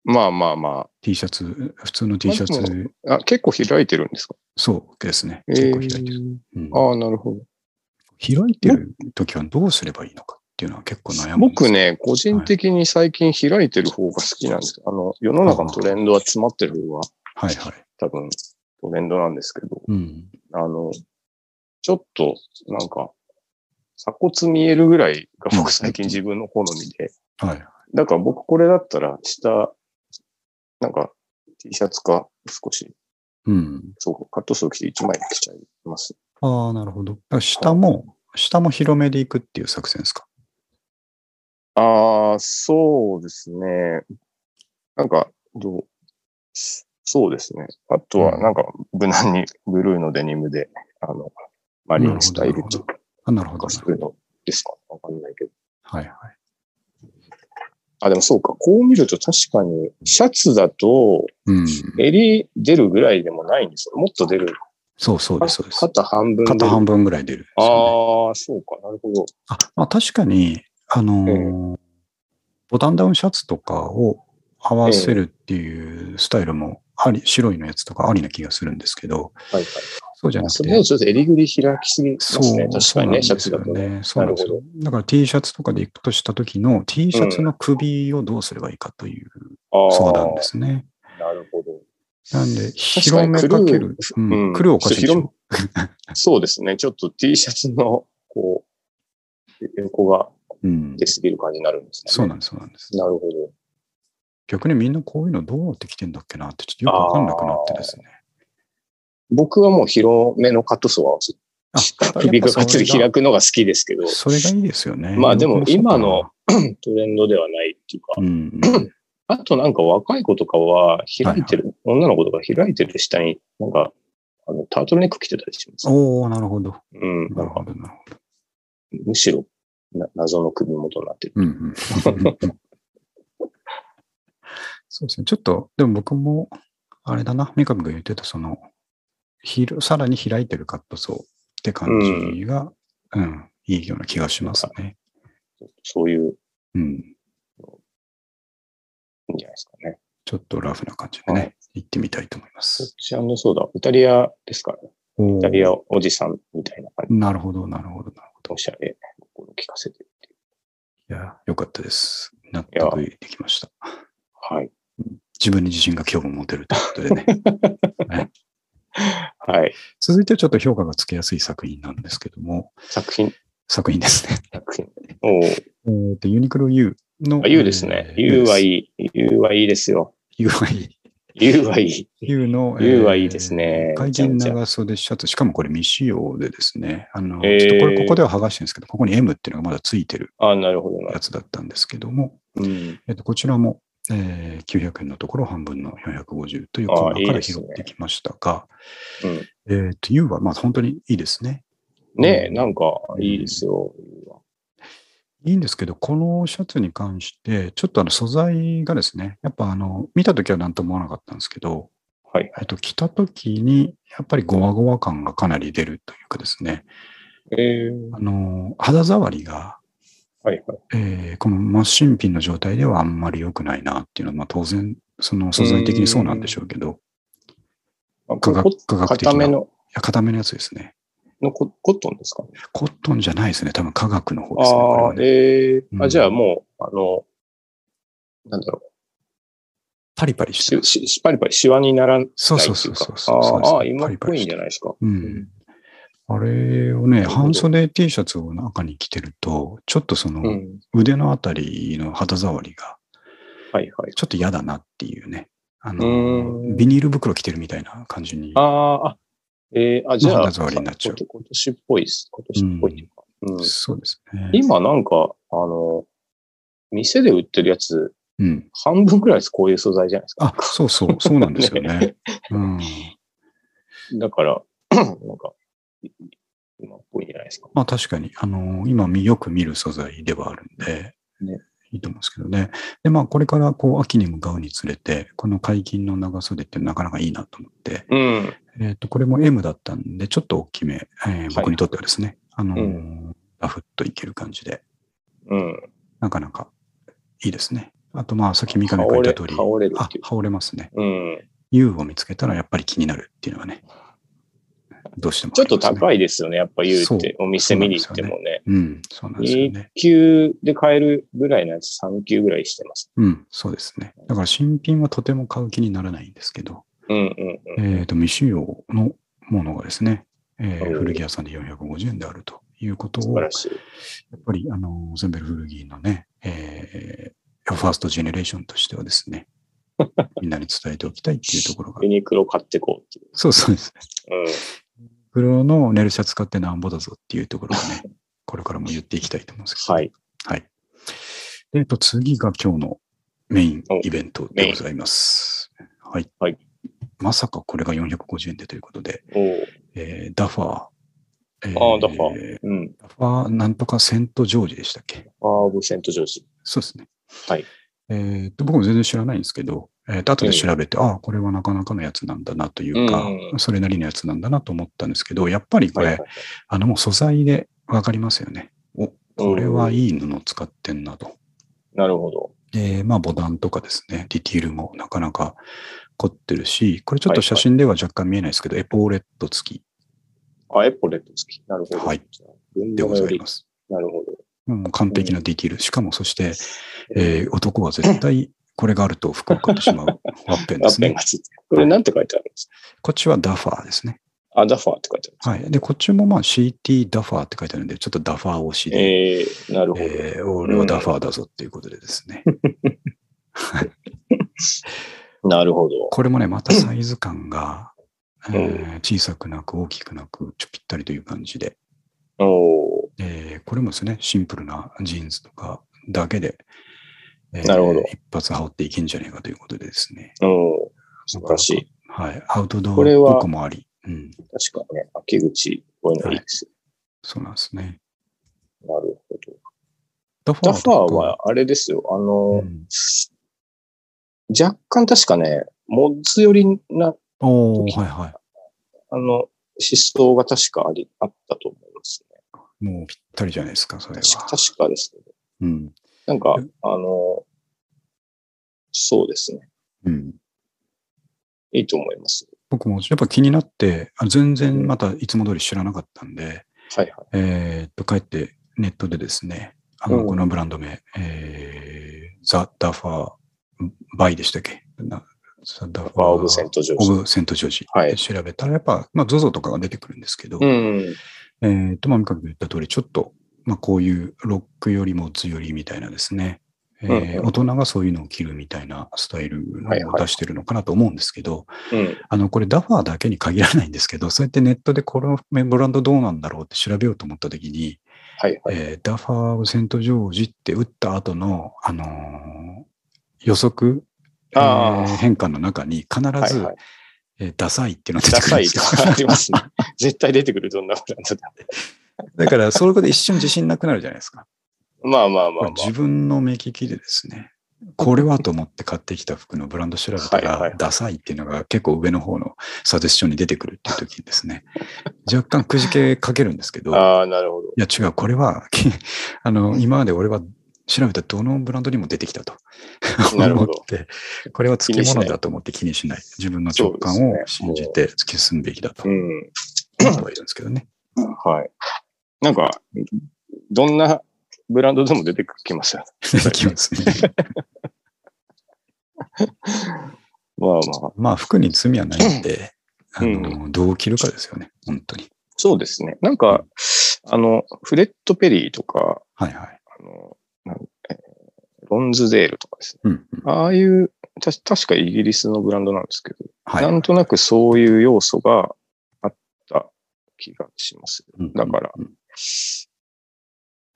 まあまあま T シャツ、普通の T シャまあツ、あ。あ、結構開いてるんですか？そうですね。え結構開いてる。ーうんああ、なるほど。開いてるときはどうすればいいのかっていうのは結構悩む僕ね、個人的に最近開いてる方が好きなんですよ。あの、世の中のトレンドは詰まってる方がはいはい。多分トレンドなんですけど、うん。あの、ちょっと、なんか、鎖骨見えるぐらいがうん僕最近自分の好みで、はい。だから僕これだったら下、なんか T シャツか少し、うん。そう、カットソー着て1枚着ちゃいます。ああ、なるほど。下も、下も広めでいくっていう作戦ですか？ああ、そうですね。なんか、どう、そうですね。あとは、うんなんか、無難に ブルーのデニムで、あの、マリンスタイルっていうか、あなるほど。そういうのですか？わかんないけど。はいはい。あ、でもそうか。こう見ると確かに、シャツだと、うん。襟出るぐらいでもないんですよ。もっと出る。そうそうです、そうです。肩半分。肩半分ぐらい出るね、ああ、そうか。なるほど。あ、まあ確かに、あのーボタンダウンシャツとかを合わせるっていうスタイルもあり、白いのやつとかありな気がするんですけど、はいはい。そうじゃなくて。そちょっと襟ぐり開きすぎますそうね。確かにね、シャツだとね。そうなんですよ。だから T シャツとかで行くとした時の T シャツの首をどうすればいいかという相談ですね。なるほど。なんで、広めかける。ううんん。来るおかしいでしょ？そうですね。ちょっと T シャツの、こう、横がうん。出すぎる感じになるんですね。そうなんです、そうなんです。なるほど。逆にみんなこういうのどうやって着てんだっけなって、ちょっとよくわかんなくなってですね。僕はもう広めのカットソーはあ首ががっつり開く。くのが好きですけど、それがいいですよね。まあでも今の、トレンドではないっていうか、うん。あとなんか若い子とかは開いてる、女の子とか開いてる下になんか、あの、タートルネック着てたりします。おおなるほど。うん。なるほど、なるほど。むしろな謎の首元になってる。うんうん。そうですね。ちょっと、でも僕も、あれだな、三上が言ってた、その、ひるさらに開いてるカットソーって感じが、うん、いいような気がしますね。そういう、うん。いいんじゃないですかね。ちょっとラフな感じでね、行ってみたいと思います。ちそうだ、イタリアですからね。おイタリアおじさんみたいな感じなるほど、なるほど、なるほど。おしゃれ、心聞かせてるっていう。いや、よかったです。納得できました。はい。自分に自信が今日も持てるということでね。はい。続いてはちょっと評価がつけやすい作品なんですけども、作品、作品ですね。作品。おーえーと、ユニクロ U の。あ、U ですね。えー U はいい。U はいいですよ。U はいい。U はいい。U の、U はいいですね怪人長袖シャツ、しかもこれ未使用でですね、あの、えーちょっとこれここでは剥がしてるんですけど、ここに M っていうのがまだついてるあ、なるほどなや。つだったんですけども、うん。えっと、こちらも、えー900円のところ半分の450というあコーナーから拾ってきましたが、うんえっと、U はまあ本当にいいですね。ねえ、なんか、いいですよ。いいんですけど、このシャツに関して、ちょっとあの素材がですね、やっぱあの、見たときは何とも思わなかったんですけど、はい。えっと、着たときに、やっぱりゴワゴワ感がかなり出るというかですね、えー、あの、肌触りが、はいはい。えーこの真新品の状態ではあんまり良くないなっていうのは、まあ当然、その素材的にそうなんでしょうけど、あ科学こ科学的な固めの、いや、固めのやつですね。のココットンですか？ね。コットンじゃないですね。多分科学の方ですね。あねええうんあ、じゃあもう、あの、なんだろパリパリう、してし。しパリパリシワにならないっていうか。そうそうそうそうそうあーあー、今っぽいんじゃないですか。うん。あれをね、半袖 T シャツを中に着てると、ちょっとそのうん。腕のあたりの肌触りがはいはい。ちょっと嫌だなっていうね。あうの、んビニール袋着てるみたいな感じに。ああ、あ、えー、あ、じゃあ、肌触りになっちゃう今年っぽいです。今年っぽいっていうか。うんそうですね。今なんか、あの、店で売ってるやつ、うん。半分くらいです。こういう素材じゃないですか。あ、そうそう、そうなんですよね。うん。だから、なんか、い今っぽいんじゃないですか。まあ確かに、あの、今みよく見る素材ではあるんで、ねいいと思うんですけどね。で、まあこれからこう秋に向かうにつれて、この解禁の長袖ってなかなかいいなと思って、うん。えっ、と、これも M だったんで、ちょっと大きめ、えー僕にとってはですね、あのーうラフっといける感じで、うん。なかなかいいですね。あと、まあ、さっき三上が言った通り、羽織れ羽織れますね。うん。U を見つけたらやっぱり気になるっていうのはね、どうしても、ちょっとい。高いですよね。やっぱ言うって、お店見に行ってもね。うん、そうなんですよ1ね。級で買えるぐらいのやつ3級ぐらいしてます。うん、そうですね。だから新品はとても買う気にならないんですけど、うんうんうん。えっ、と、未使用のものがですね、えーうん古着屋さんで450円であるということを、や素晴らしい。っぱり、あの、ゼンベル古着のね、えー、ファーストジェネレーションとしてはですね、みんなに伝えておきたいっていうところがユ、ニクロ買ってこうっていそうそうですね。う。黒のネルシャツ買ってなんぼだぞっていうところをね、これからも言っていきたいと思うんですけど、うん。はい。はい。でえっと、次が今日のメインおイベントでございます。はい。はいまさかこれが450円でということで、えーダファー。えーあーダファうん。ダファーなんとかセントジョージでしたっけ？アーブセントジョージ。そうですね。はい。えーと僕も全然知らないんですけど、えーと後で調べて、ああ、これはなかなかのやつなんだなというか、うんそれなりのやつなんだなと思ったんですけど、やっぱりこれ、はいはいあのもう素材でわかりますよね。お、これはいい布使ってんなと。なるほど。で、まあ、ボタンとかですね、ディティールもなかなか凝ってるし、これちょっと写真では若干見えないですけど、エポーレット付きあ、エポレット付き。なるほど。はい。文でございます。なるほど。もう完璧なディティール。しかも、そして、えー男は絶対これがあると服を買ってしまうワッペンですねワッペンが。ついてる。これなんて書いてあるんです？こっちはダファーですね。かあ、ダファーって書いてあるんですはい。で、こっちもまあ CT ダファーって書いてあるんで、ちょっとダファー推しで、えー、なるほど。えー俺はダファーだぞっていうことでですね。なるほど。これもね、またサイズ感が、うんえー小さくなく大きくなく、ちょぴったりという感じで、おーえーこれもですね、シンプルなジーンズとかだけで、えーなるほど一発羽織っていけんじゃねえかということでですね。おー素晴らしい。はい。アウトドアこれはっぽくもあり、うん。確かにね、秋口、こういうのいいですそうなんですね。よ。なるほど。ダフダファーとかは、あれですよ。あの、うん若干確かね、モッズ寄りな、おー、はいはあの、思想が確かあり、あったと思いますね。い。もうぴったりじゃないですか、それは。確かですね。うん。なんかえ、あの、そうですね。うん。いいと思います。僕もやっぱ気になって、あ全然またいつも通り知らなかったんで、はいはい。えーっと、帰ってネットでですね、あの、うんこのブランド名、えー、ザ・ダファー・バイでしたっけ？なザ・ダファバーオブセントジョージオブセントジョージ。はいで調べたら、やっぱ、まあ、ZOZO とかが出てくるんですけど、うん。えーっと、まあ、三上君言った通り、ちょっと、まあ、こういうロックよりも強いみたいなですね、えーうんうん大人がそういうのを着るみたいなスタイルを出してるのかなと思うんですけど、うん。あの、これダファーだけに限らないんですけど、そうやってネットでこのブランドどうなんだろうって調べようと思ったときに、はいはい。えーダファー・セント・ジョージって打った後の、あのー予測、えあーー変化の中に必ず、はいはい。えーダサいっていうのが出ダてくるんですよ。サいとかありますね。絶対出てくる、どんなブランドだって。だから、それで一瞬自信なくなるじゃないですか。まあまあまあまあ。自分の目利きでですね、これはと思って買ってきた服のブランド調べたらダサいっていうのが結構上の方のサジェスションに出てくるっていう時にですね、若干くじけかけるんですけど、いああ、なるほど。や違う、これは、き あの、今まで俺は調べたどのブランドにも出てきたと 思って、これは付き物だと思って気にしない。自分の直感を信じて突き進むべきだとうん。思ってはいるんですけどね。はい。なんか、どんなブランドでも出てきますよね。出てきますね。まあまあ。まあ、服に罪はないんで、あうんの、どう着るかですよね、本当に。そうですね。なんか、あの、フレッド・ペリーとか、はいはい。あの、えーロンズデールとかですね。うんうん、ああいう、た確かイギリスのブランドなんですけど、はい。なんとなくそういう要素があった気がします。うんだからうん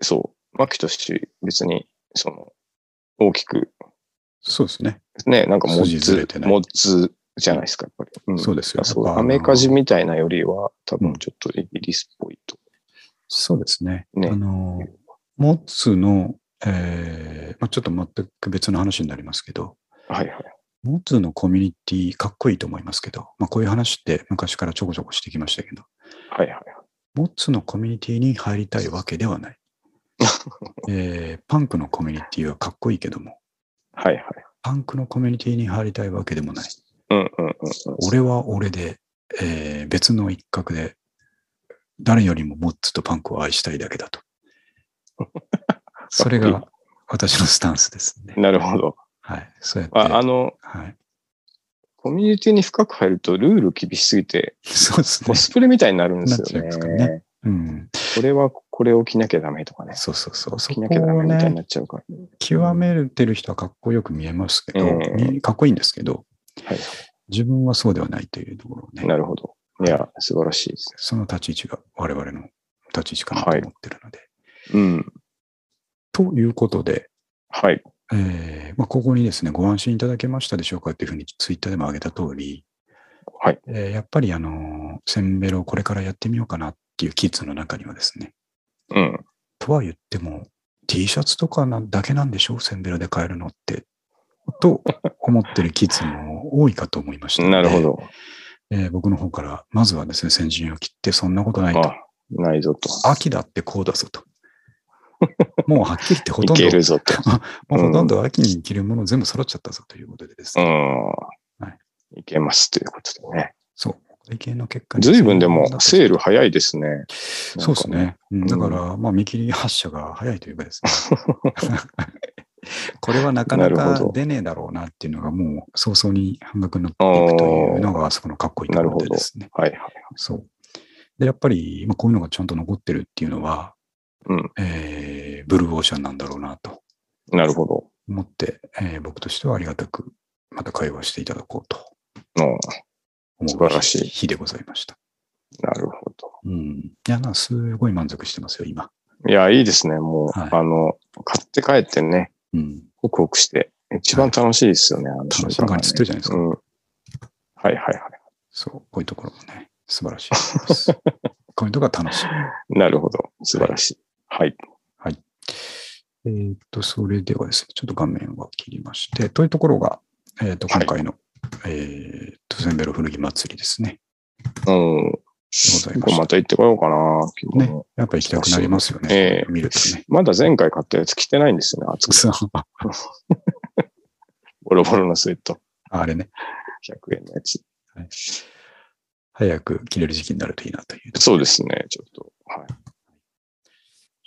そう、マキトシ別に、その、大きく、そうですね。ね、なんかモ筋ッズずれて、ないモッズじゃないですか、やっぱり。うんそうですよ。アメカジみたいなよりは、多分ちょっとイギリスっぽいと。そうですね。ねあの、モッツの、えーまあ、ちょっと全く別の話になりますけど、はいはい。モッツのコミュニティかっこいいと思いますけど、まあ、こういう話って昔からちょこちょこしてきましたけど、はいはい。モッツのコミュニティに入りたいわけではない。えーパンクのコミュニティはかっこいいけども、はいはい。パンクのコミュニティに入りたいわけでもない。うんうんうんうん。俺は俺で、えー別の一角で、誰よりもモッツとパンクを愛したいだけだと。それが私のスタンスですね。なるほど。はい。そうやって。ああの、はい。コミュニティに深く入るとルール厳しすぎて、そうですねコ。スプレみたいになるんですなっちゃいますよからね。うん。これはこれを着なきゃダメとかね。そうそうそう。着なきゃダメみたいにな、っちゃうから。極めてる人はかっこよく見えますけど、うんみかっこいいんですけど、はい。自分はそうではないというところをね、なるほど。いや、素晴らしいです。その立ち位置が我々の立ち位置かなと思ってるので。うん。ということで、はい。えーまあ、ここにですね、ご安心いただけましたでしょうかっていうふうにツイッターでも挙げた通り、はい。えーやっぱりあの、センベロをこれからやってみようかなっていうキッズの中にはですね、うん。とは言っても T シャツとかなだけなんでしょうセンベロで買えるのって。と思ってるキッズも多いかと思いましたのでなるほ。ど。えー僕の方から、まずはですね、先陣を切って、そんなことないと。あ、ないぞと。秋だってこうだぞと。もうはっきり言ってほいとんど、けるぞと。もうほとんど秋に着るもの全部揃っちゃったぞということでですうね。ん。いいけますということでね。そう。会計の結果にずいぶんでもセール早いですね。そうですね。うんんだから、まあ、見切り発射が早いというかですね。これはなかなか出ねえだろうなっていうのがもう早々に半額になっていくというのがあそこのかっこいいところでですね。はいはい。そう。で、やっぱり、まあ、こういうのがちゃんと残ってるっていうのは、うん。えー、ブルーオーシャンなんだろうなとなるほど。思って、えー僕としてはありがたくまた会話していただこうとう素晴らしい日でございました。なるほど。うん。いや、な、すごい満足してますよ、今。いや、いいですね。もう、はいあの、買って帰ってね、うん。ホクホクして、一番楽しいですよね。あの楽しい瞬間がねってるじゃないですかうん。はいはいはい。そう、こういうところもね、素晴らしい。こういうところが楽しい。なるほど。素晴らしい。はい。えーっと、それではですね、ちょっと画面は切りまして、というところが、えーっと、はい今回の、えーっと、センベロ古着祭りですね。うん。でございままた行ってこようかな。ねやっぱ行きたくなりますよね。ええ見るとね。まだ前回買ったやつ着てないんですよね。暑くて。ボロボロのスウェット。あれね、100円のやつ。早く着れる時期になるといいなという。そうですね。ちょっと。はい。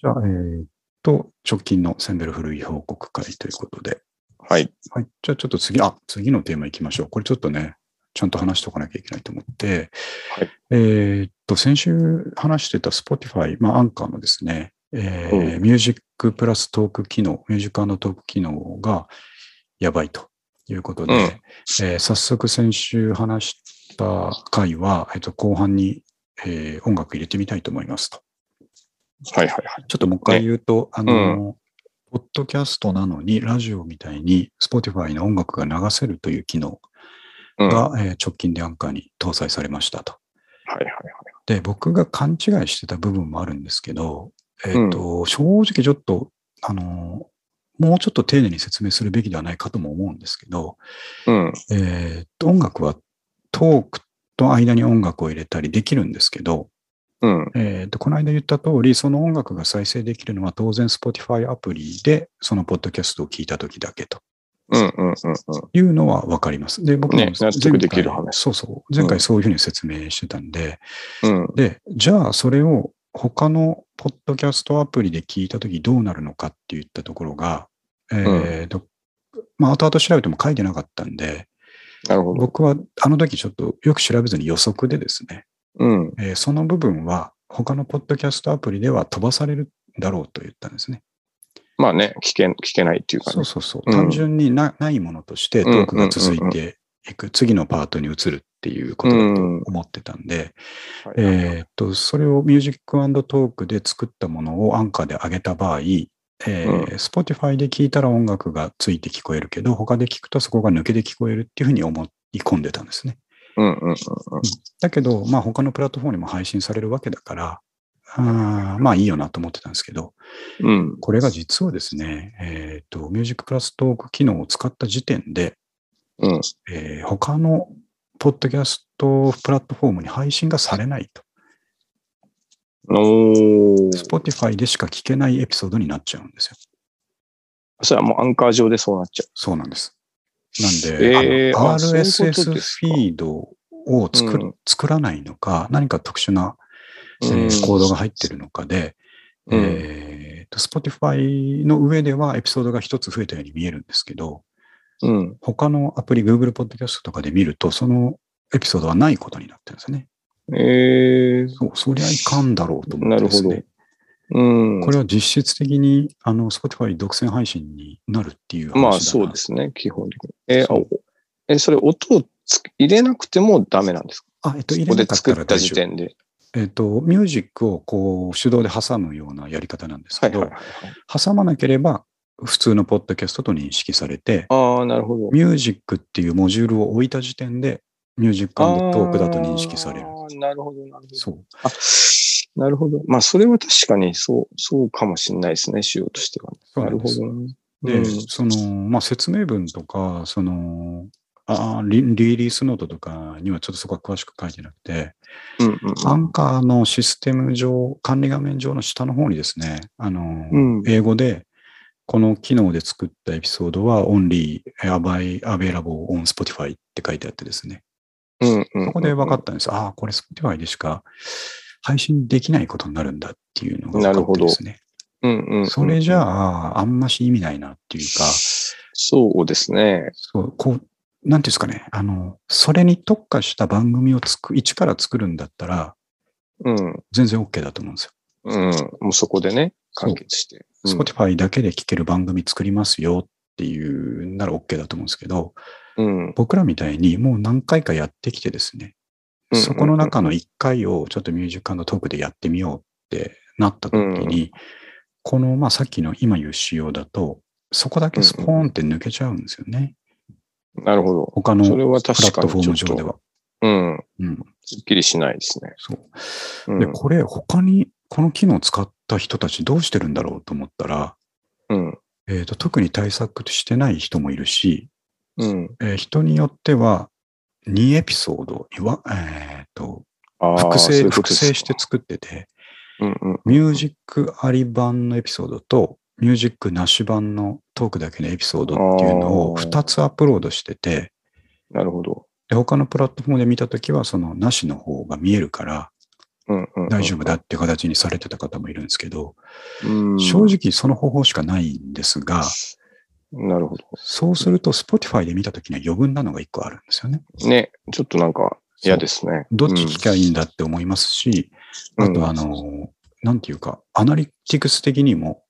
じゃあ、えーっと、直近のセンベロ古着報告会ということで、はい。はい。じゃあちょっと次、あ、次のテーマ行きましょう。これちょっとね、ちゃんと話しておかなきゃいけないと思って、はいえーっと、先週話してた Spotify、まあ、アンカーのですね、えーうミュージックプラストーク機能、ミュージックトーク機能がやばいということで、うんえー早速先週話した回は、えっと、後半に、えー音楽入れてみたいと思いますと。はいはいはい。ちょっともう一回言うと、あの、ポッドキャストなのに、ラジオみたいに Spotify の音楽が流せるという機能うん。はが、えー直近でアンカーに搭載されましたと。いはいはい。で、僕が勘違いしてた部分もあるんですけど、えっ、と、正直ちょっと、あの、もうちょっと丁寧に説明するべきではないかとも思うんですけど、うん。えっと、音楽はトークと間に音楽を入れたりできるんですけど、うん。えっと、この間言った通り、その音楽が再生できるのは当然 Spotify アプリでそのポッドキャストを聞いたときだけとうんうんうんうん。いうのはわかります。で、僕もね納得できる話そうそう。前回そういうふうに説明してたんで、うん。で、じゃあそれを他のポッドキャストアプリで聞いたときどうなるのかって言ったところが、えっと、まあ、後々調べても書いてなかったんで、なるほど。僕はあの時ちょっとよく調べずに予測でですね、うん。えーその部分は他のポッドキャストアプリでは飛ばされるだろうと言ったんですね。まあね、聞け、聞けないっていうかねそう。そうそう。うん単純になないものとしてトークが続いていく、次のパートに移るっていうことだと思ってたんで、はいえーっと、それをミュージックトークで作ったものをアンカーで上げた場合、えーう Spotify で聞いたら音楽がついて聞こえるけど、他で聞くとそこが抜けて聞こえるっていうふうに思い込んでたんですね。うんうんうんだけど、まあ他のプラットフォームにも配信されるわけだから、あーまあいいよなと思ってたんですけど、うん。うん。これが実はですね、えっ、と、ミュージックプラストーク機能を使った時点で、うん。えー他のポッドキャストプラットフォームに配信がされないと。Spotify でしか聞けないエピソードになっちゃうんですよ。それはもうアンカー上でそうなっちゃそうなんです。なんで、えー RSS フィードを作るうん作らないのか、何か特殊な、コードが入ってるのかで、うんえーと Spotify の上ではエピソードが一つ増えたように見えるんですけど、うん。他のアプリ、Google Podcast とかで見ると、そのエピソードはないことになってるんですよね。えー。そう、そりゃいかんだろうと思ってですね。うん。これは実質的に、あの、Spotify 独占配信になるっていう話だなまあそうですね、基本的に。ええ、それ音をつ入れなくてもダメなんですか？あ、えっと、入れなかっ作った。時点で。えっと、ミュージックをこう、手動で挟むようなやり方なんですけど、はいはいはいはい。挟まなければ、普通のポッドキャストと認識されて、ああ、なるほど。ミュージックっていうモジュールを置いた時点で、ミュージックトークだと認識される。なるほど、なるほど。そう。あ、なるほど。まあ、それは確かにそう、そうかもしれないですね、仕様としては。なるほどね。で、うんその、まあ、説明文とか、その、あリリリースノートとかにはちょっとそこは詳しく書いてなくて、うんうんアンカーのシステム上、管理画面上の下の方にですね、あの、うん英語で、この機能で作ったエピソードは only available on Spotify って書いてあってですね。うんうんうん。そこで分かったんです。ああ、これ Spotify でしか配信できないことになるんだっていうのが分かってですね。うんうんうん。それじゃあ、あんまし意味ないなっていうか、そうですね。そう、こう、なんていうんですかね、あの、それに特化した番組をつく、一から作るんだったら、うん。全然 OK だと思うんですよ。うん。もうそこでね、完結して。うん Spotify だけで聴ける番組作りますよっていうなら OK だと思うんですけど、うん。僕らみたいにもう何回かやってきてですね、うんそこの中の1回をちょっとミュージックトークでやってみようってなった時に、この、まあさっきの今言う仕様だと、そこだけスポーンって抜けちゃうんですよね。なるほど。他のそれはプラ確かットフォーム。上では。うん。うん。すっきりしないですね。そう。うんで、これ他にこの機能を使った人たちどうしてるんだろうと思ったら、うん。えーと特に対策してない人もいるし、うん。えー人によっては2エピソードいわ、えーとああ複製、複製して作ってて、うんうん。ミュージックあり版のエピソードと、ミュージックなし版のトークだけのエピソードっていうのをあー2つアップロードしてて、なるほど。で他のプラットフォームで見たときは、そのなしの方が見えるから。大丈夫だっていう形にされてた方もいるんですけど、うん。正直その方法しかないんですが、なるほそうすると Spotify で見たときには余分なのが1個あるんですよね。ど。ね、ちょっとなんか嫌ですね。どっち聞きゃいいんだって思いますし、うんあとあの、なんていうか、アナリティクス的にも、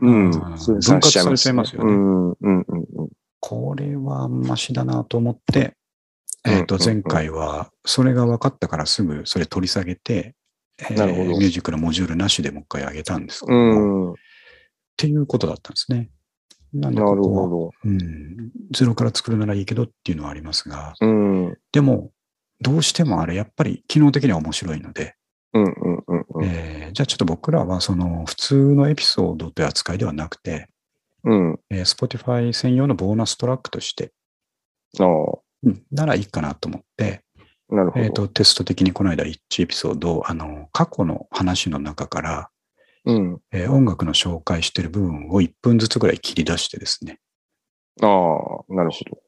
うん。分割されちゃいますよねうん。うんうんうん。これはマシだなと思って、うんえっ、と、うん前回は、それが分かったからすぐそれ取り下げて、えーなるほどミュージックのモジュールなしでもう一回上げたんですけども、うん。っていうことだったんですね。なんでなここはるほど。うん、ゼロから作るならいいけどっていうのはありますが、うん。うんでも、どうしてもあれ、やっぱり機能的には面白いので、うんうんうん。えーじゃあちょっと僕らはその普通のエピソードという扱いではなくて、うん。えー Spotify 専用のボーナストラックとして、ああ、うんならいいかなと思って、なるほど。えっ、と、テスト的にこの間1エピソードを、あの、過去の話の中から、うん。えー音楽の紹介している部分を1分ずつぐらい切り出してですね、ああ、なるほど。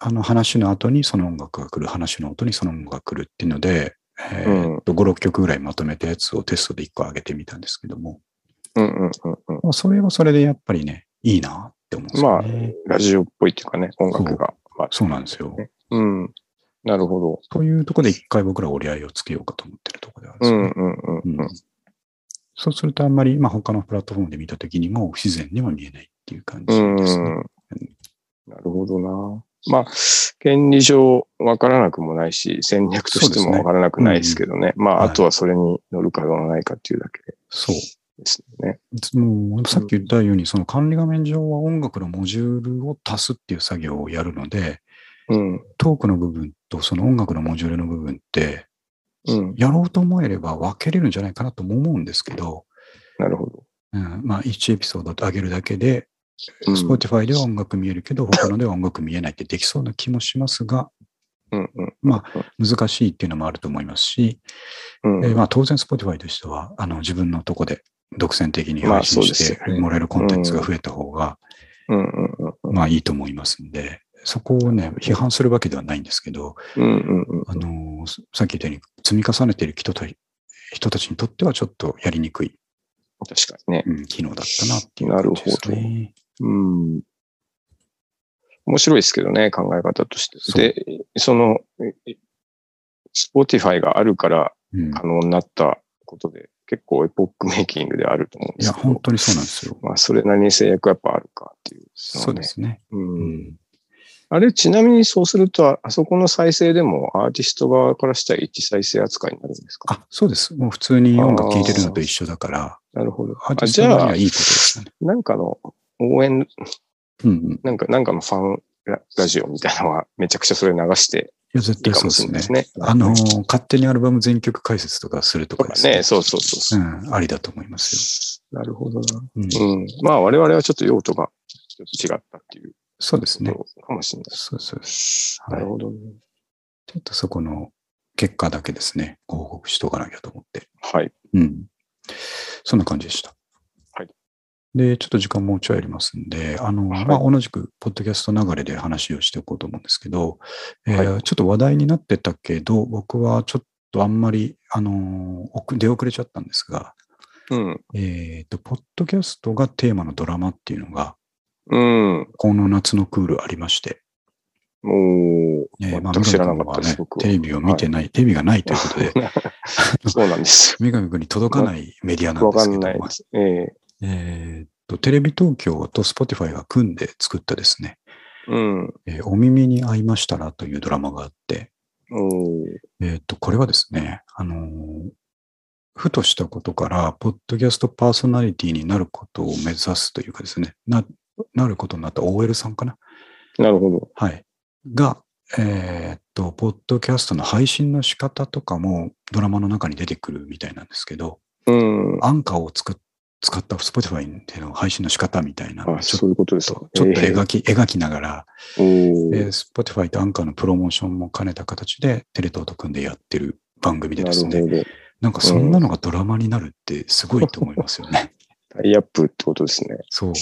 あの話の後にその音楽が来る、話の後にその音楽が来るっていうので、えーと5、6曲ぐらいまとめたやつをテストで1個上げてみたんですけども、うんうんうんうん。まあそれはそれでやっぱりね、いいなって思うんですよね。ラジオっぽいっていうかね、音楽が。まあそうなんですよ。うん。なるほど。というところで一回僕ら折り合いをつけようかと思ってるところであるんですよね。うんうんうんうん。そうするとあんまり、まあ、他のプラットフォームで見たときにも不自然には見えないっていう感じうですね。ん。なるほどな。まあ、権利上わからなくもないし、戦略としてもわからなくないですけどね。まあ、はいあとはそれに乗るか乗らないかっていうだけそう。ですね。もうさっき言ったように、その管理画面上は音楽のモジュールを足すっていう作業をやるので、うん。トークの部分とその音楽のモジュールの部分って、うん。やろうと思えれば分けれるんじゃないかなとも思うんですけど、なるほど。うん、まあ1エピソード上げるだけで、うん Spotify では音楽見えるけど、他のでは音楽見えないってできそうな気もしますが、うんうん。まあ難しいっていうのもあると思いますし、うん。えーまあ当然 Spotify としては、あの自分のとこで独占的にまあ配信してもらえるコンテンツが増えた方が。まあいいと思いますんで、そこをね、批判するわけではないんですけど、うんうんうん。あのーさっき言ったように積み重ねている人た人たちにとってはちょっとやりにくい、確かにね。うん機能だったなっていう感じですね。うん。面白いですけどね、考え方として。で、その、え Spotify があるからうん可能になったことで、結構エポックメイキングであると思うんいや、ですけど。本当にそうなんですよ。まあ、それなりに制約やっぱあるかっていう、そうですね。う。うんんあれ、ちなみにそうすると、ああそこの再生でもアーティスト側からしたら一再生扱いになるんですか？あ、そうです。もう普通に音楽聴いてるのと一緒だから、なるほど。アーテあじゃあィスト側には、いいことですよね。なんかの応援、うんうん。なんか、なんかのファンララジオみたいなのはめちゃくちゃそれ流していや、絶対そうですねいで。すね。あのー、勝手にアルバム全曲解説とかするととかかですね。ね、そうそうそうそうう、ん、ありだと思いますなるほどな。よ。うん、うん。まあ、我々はちょっと用途がちょっと違ったっていうそうですね。かもしれないです。そうそうです。はいなるほどね。ちょっとそこの結果だけですね、ご報告しとかなきゃと思って。はい。うん。そんな感じでした。はい。で、ちょっと時間もうちょいありますんで、あの、はいまあ、同じく、ポッドキャスト流れで話をしておこうと思うんですけど、えーはちょっと話題になってたけど、僕はちょっとあんまり、あの出遅れちゃったんですが、うん。えっ、と、ポッドキャストがテーマのドラマっていうのが、うん。この夏のクールありまして、もう、えーまあ、知らなかったねテレビを見てない、テレビがないということで、そうなんです。三上君に届かないメディアなんですけども。んないで、す。ええ。えーっと、テレビ東京と Spotify が組んで作ったですね、うん。えーお耳に合いましたらというドラマがあって、おー。えーっと、これはですね、あのーふとしたことから、ポッドキャストパーソナリティになることを目指すというかですね、な、なることになった OL さんかな？なるほど。はい。が、えーっと、ポッドキャストの配信の仕方とかもドラマの中に出てくるみたいなんですけど、うん。アンカーを作っ使った Spotify での配信の仕方みたいなそういうことです。ちょっと描き、描きながら、えーー Spotify とアンカーのプロモーションも兼ねた形でテレ東と組んでやってる番組でですね。なんかそんなのがドラマになるってすごいと思いますよね。タイアップってことですね。そう、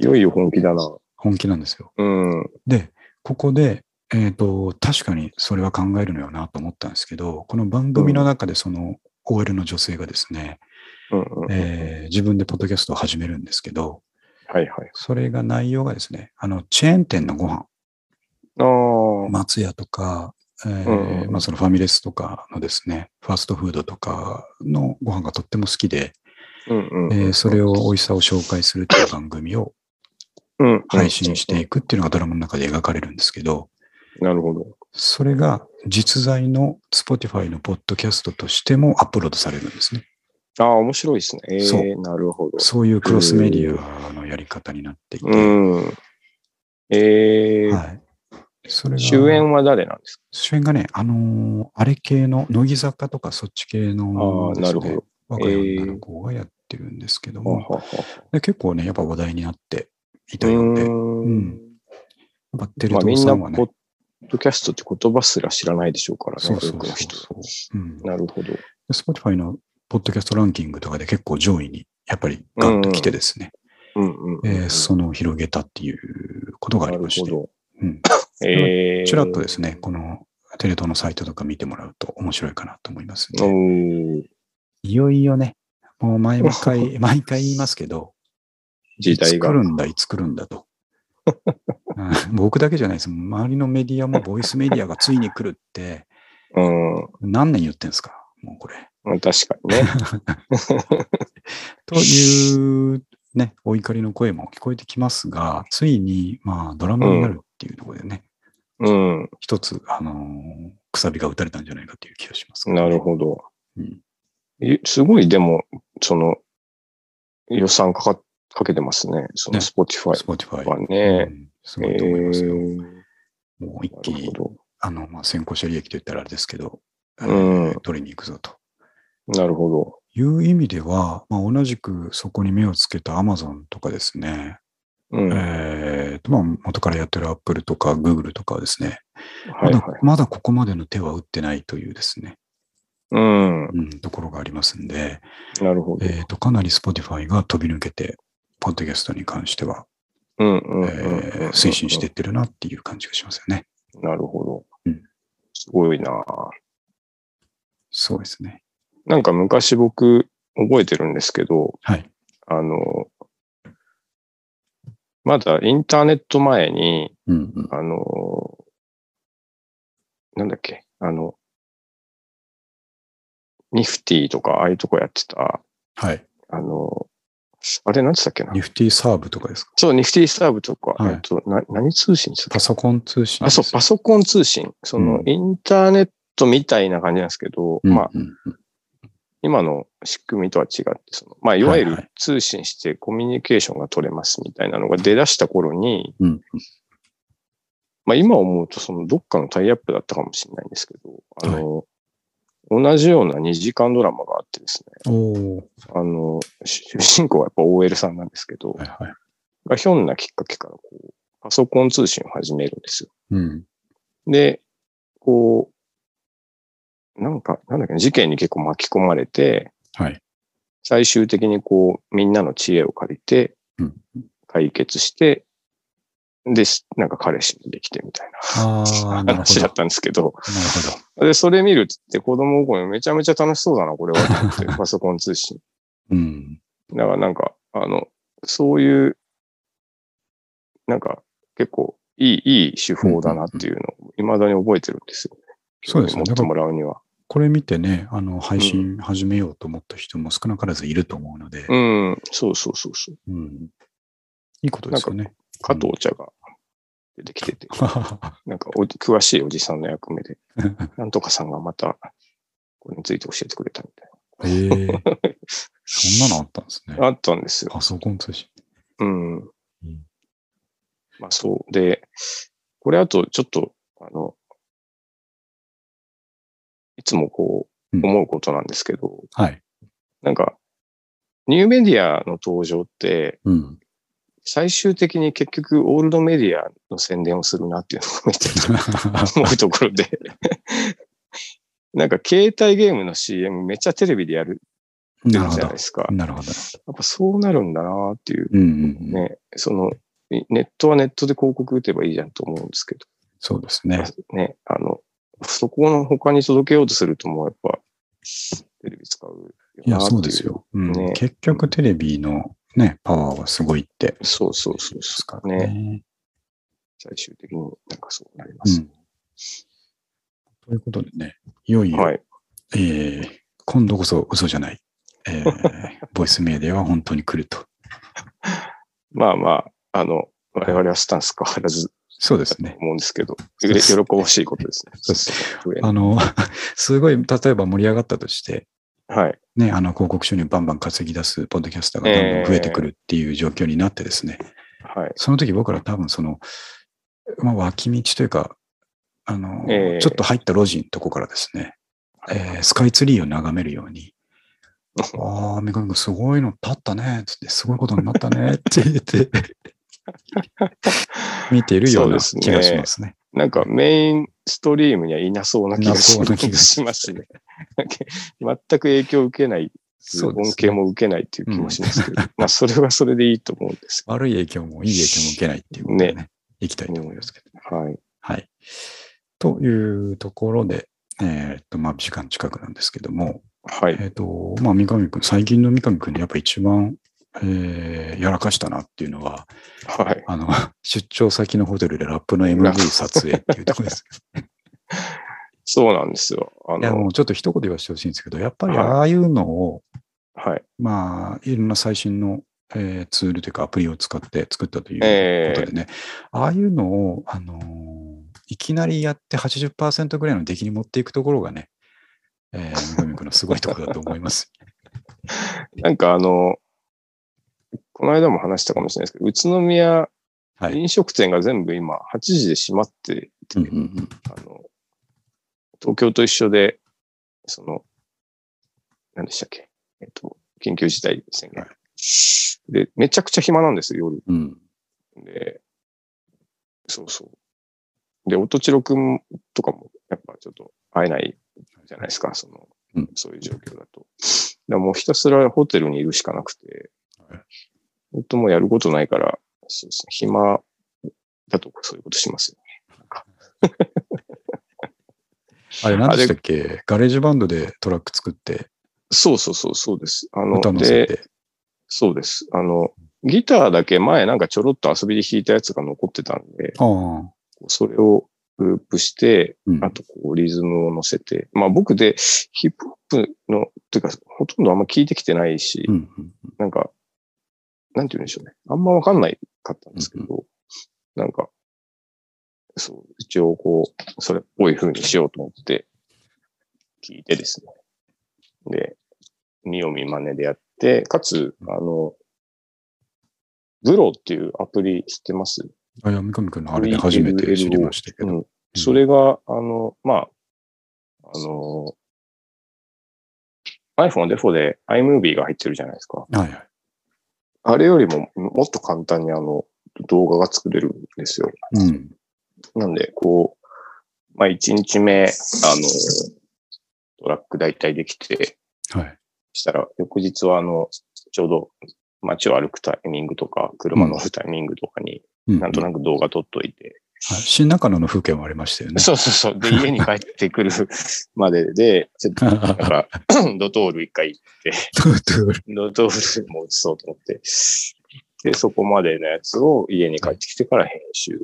いよいよ本気だな。本気なんですよ。うん。で、ここで、えっ、と、確かにそれは考えるのよなと思ったんですけど、この番組の中でその OL の女性がですね、自分でポッドキャストを始めるんですけど、はいはい。それが内容がですね、あの、チェーン店のご飯、ああ。松屋とか、えまあ、そのファミレスとかのですね、ファーストフードとかのご飯がとっても好きで、えーそれを美味しさを紹介するっていう番組をうん配信していくっていうのがドラマの中で描かれるんですけど、なるほど。それが実在の Spotify のポッドキャストとしてもアップロードされるんですね。ああ、面白いですね。えそうえなるほど。そういうクロスメディアのやり方になっていて、うん。ええはい。それが主演は誰なんですか？主演がね、あのーあれ系の、乃木坂とかそっち系のああ、ですね、なるほど。若い女の子がやってるんですけども、はははで結構ね、やっぱ話題になっていうたようで、やっーん。ぱテレ東さんはね、ポッドキャストって言葉すら知らないでしょうからね、そうそうそう。う、う。ん。なるほど。で Spotify のポッドキャストランキングとかで結構上位にやっぱりガンと来てですね、その広げたっていうことがありまして。うん、ええちらっとですね、このテレ東のサイトとか見てもらうと面白いかなと思いますおね。ー。いよいよね、もう毎回、毎回言いますけど、時代がいつ来。るんだ、いつ来るんだと。うん僕だけじゃないです。周りのメディアもボイスメディアがついに来るって、うん。何年言ってんですか？もうこれ。確かにね。というね、お怒りの声も聞こえてきますが、ついに、まあ、ドラマになるっていうところでね、うん。一つ、あのーくさびが打たれたんじゃないかという気がします、なるほど。うんえすごい、でも、その、予算かかかけてますね。そのね Spotify スポティファイ。はね。うんすごいと思いますよ。えーもう一気に。あの、まあ、先行者利益と言ったらあれですけど、えーうん取りに行くぞと。なるほど。いう意味では、まあ、同じくそこに目をつけた Amazon とかですね、うん。はいえーとまあ、元からやってる Apple とか Google とかはですね、はい。まだここまでの手は打ってないというですね、うん。うん、ところがありますんで、なるほど。えーと、かなり Spotify が飛び抜けて、ポッドキャストに関しては、推進していってるなっていう感じがしますよね。なるほどうん。すごいなそうですね。なんか昔僕覚えてるんですけど、はい。あの、まだインターネット前に、うんうん、あの、なんだっけ、あの、ニフティとかああいうとこやってた、はい。あの、あれなんつったっけな？ニフティサーブとかですか？そう、ニフティサーブとか、はい。えっと、な、何通信ですかパソコン通信あ、そう、パソコン通信。その、うん。インターネットみたいな感じなんですけど、うんまあ、うんうん。今の仕組みとは違って、その、まあ、いわゆはいはい。る通信してコミュニケーションが取れますみたいなのが出だした頃に、うんまあ、今思うと、その、どっかのタイアップだったかもしれないんですけど、あの、同じような2時間ドラマがあってですね、あの、主 主人公はやっぱ OL さんなんですけど、はいはい。がひょんなきっかけからこう、パソコン通信を始めるんですよ。うん。で、こう、なんか、なんだっけな、事件に結構巻き込まれて、はい。最終的にこう、みんなの知恵を借りてうん、解決して、で、しなんか彼氏もできてみたいな話だど。ったんですけど、なるほど。で、それ見るって子供心にめちゃめちゃ楽しそうだな、これは。パソコン通信。うん。だからなんか、あの、そういう、なんか結構いい、いい手法だなっていうのを未だに覚えてるんですよね。そうですね持ってもらうには。これ見てね、あの、配信始めようと思った人も少なからずいると思うので、うん、そうそうそうそう。うん。いいことですよね。加藤茶が出てきてて、なんかお詳しいおじさんの役目で、なんとかさんがまた、これについて教えてくれたみたいええそんなのあったんですね。な。あったんですよ。パソコン通信。うん。うんまあそう。で、これあとちょっと、あの、いつもこううん思うことなんですけど、はい。なんか、ニューメディアの登場って、うん。最終的に結局オールドメディアの宣伝をするなっていうのをめっちゃ思うところで、なんか携帯ゲームの CM めっちゃテレビでやるじゃないですか。なるほど。やっぱそうなるんだなっていううんうんうん。ね、その、いネットはネットで広告打てばいいじゃんと思うんですけど、そうですね。ね、あの、そこの他に届けようとするともうやっぱ、テレビ使うよいや、なっていそうです。よ。うんね結局テレビのね、パワーはすごいって。そうそうそうですかそう。らね。ね。最終的になんかそうなります。うん。ということでね、いよいよ、はい。えー今度こそ嘘じゃない。えー ボイスメディアは本当に来ると。まあまあ、あの、我々はスタンス変わらずそうですね。思うんですけど、喜ばしいことですね。そうです上にあの、すごい、例えば盛り上がったとして、はい。ね、あの、広告収入バンバン稼ぎ出すポッドキャスターがどんどん増えてくるっていう状況になってですね、はい。その時僕ら多分その、まあ、脇道というか、あの、ええちょっと入った路地のとこからですね、えースカイツリーを眺めるように、ああ、三上君すごいの立ったね、つって、すごいことになったね、って言って、見ているような気がしますね。なんかメインストリームにはいなそうな気がしますね。全く影響を受けない、恩。恵も受けないっていう気もしますけど、まあそれはそれでいいと思うんですけ悪い影響もいい影響も受けないっていうことでね、いきたいと思いますけど。ど。はい。はい。というところで、えーっと、まあ、時間近くなんですけども、はい。えーっと、まあ、三上くん、最近の三上くんでやっぱ一番、えーやらかしたなっていうのは、はい。あの、出張先のホテルでラップの MV 撮影っていうところです。そうなんですよ。あいや、もの、うちょっと一言言わせてほしいんですけど、やっぱりはいああいうのを、はい。まあ、いろんな最新の、えーツールというかアプリを使って作ったというえことでね、ああいうのを、あのーいきなりやって80%ぐらいの出来に持っていくところがね、えー、三上君のすごいところだと思います。なんかあの、この間も話したかもしれないですけど、宇都宮はい。飲食店が全部今8時で閉まってて、うんうんうんあの、東京と一緒で、その、何でしたっけ？えっと、緊急事態宣言。で、めちゃくちゃ暇なんですよ、夜。うん。で、そうそう。で、音千代くんとかも、やっぱちょっと会えないじゃないですか、その、うんそういう状況だと。だもうひたすらホテルにいるしかなくてはい、本当もうやることないから、そうですね、暇だとそういうことしますよね。あれ、何でしたっけ？ガレージバンドでトラック作って、そうそうそう、そうです。あの、歌乗せで、て。そうです。あの、ギターだけ前なんかちょろっと遊びで弾いたやつが残ってたんで。それをループして、うんあとこうリズムを乗せて、まあ僕でヒップホップの、ていうかほとんどあんま聞いてきてないし、うんうんなんか、なんて言うんでしょうね。あんまわかんないかったんですけど、なんか、そう、一応こう、それっぽい風にしようと思って、聞いてですね。で、見よう見真似でやって、かつ、あの、ブローっていうアプリ知ってます？あ、いや、三上君のあれで初めて知りましたけど。うん。それが、あの、まあ、あの、iPhone デフォで iMovie が入ってるじゃないですか。はいはい。あれよりももっと簡単にあの、動画が作れるんですよ。うん。なんで、こう、まあ、1日目、あの、トラック大体できて、はい。したら、翌日はあの、ちょうど街を歩くタイミングとか、車乗るタイミングとかに、うんなんとなく動画撮っといて、はい新中野の風景もありましたよね。そうそうそう。で、家に帰ってくる までで、ちょっとなんか、ドトール一回行って、ドトールも映そうと思って、で、そこまでのやつを家に帰ってきてから編集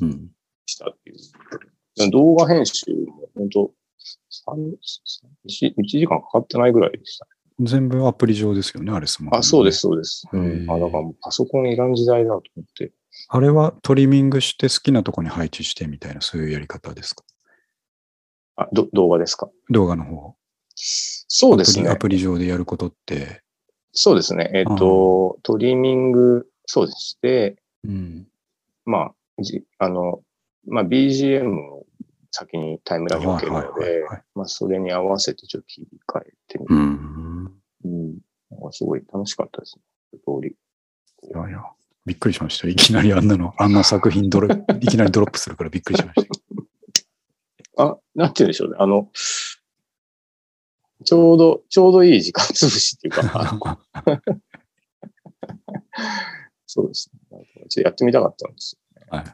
うん。したっていう。動画編集も本当三1時間かかってないぐらいでしたね。全部アプリ上ですよね、あれスマホあ、そうです、そうです。うん、あ、だからパソコンいらん時代だと思って。あれはトリミングして好きなとこに配置してみたいな、そういうやり方ですか？あ、ど、動画ですか？動画の方。そうですねアプリ上でやることって。そうですね。えっ、と、トリミング、そうでして、うん。まあ、じあの、まあ、BGM を先にタイムラグに置けるのはいはいではいはい、まあ、それに合わせてちょっと切り替えてみうる。ん。うん。なんかすごい楽しかったですね。一通り。いやいや、びっくりしました。いきなりあんなの、あんな作品ドロ、いきなりドロップするからびっくりしました。あ、なんて言うんでしょうね。あの、ちょうど、ちょうどいい時間潰しっていうか、そうですね。ちょっとやってみたかったんですはい。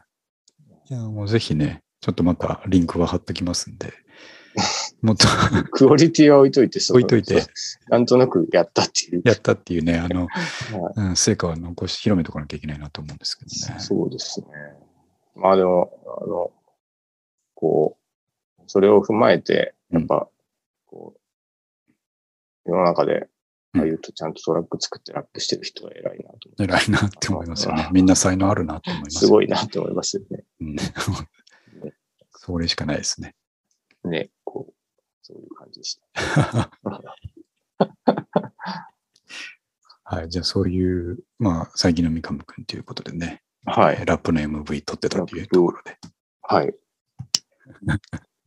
いや、もうぜひね、ちょっとまたリンクは貼っときますんで、もっとよ。クオリティは置いといて、置いといて、なんとなくやったっていう。やったっていうね、あの、はうん、成果は残し、広めとかなきゃいけないなと思うんですけどね。そうですね。まあでも、あの、こう、それを踏まえて、やっぱ、こう、世の中で、ああいうとちゃんとトラック作ってラップしてる人は偉いなと。偉いなって思いますよね。みんな才能あるなと思います。すごいなって思いますよね。うん。それしかないですね。ね、こう、そういう感じでした。はい。じゃあそういう、まあ、最近の三上くんということでね、はい。ラップの MV 撮ってたというところで、はい。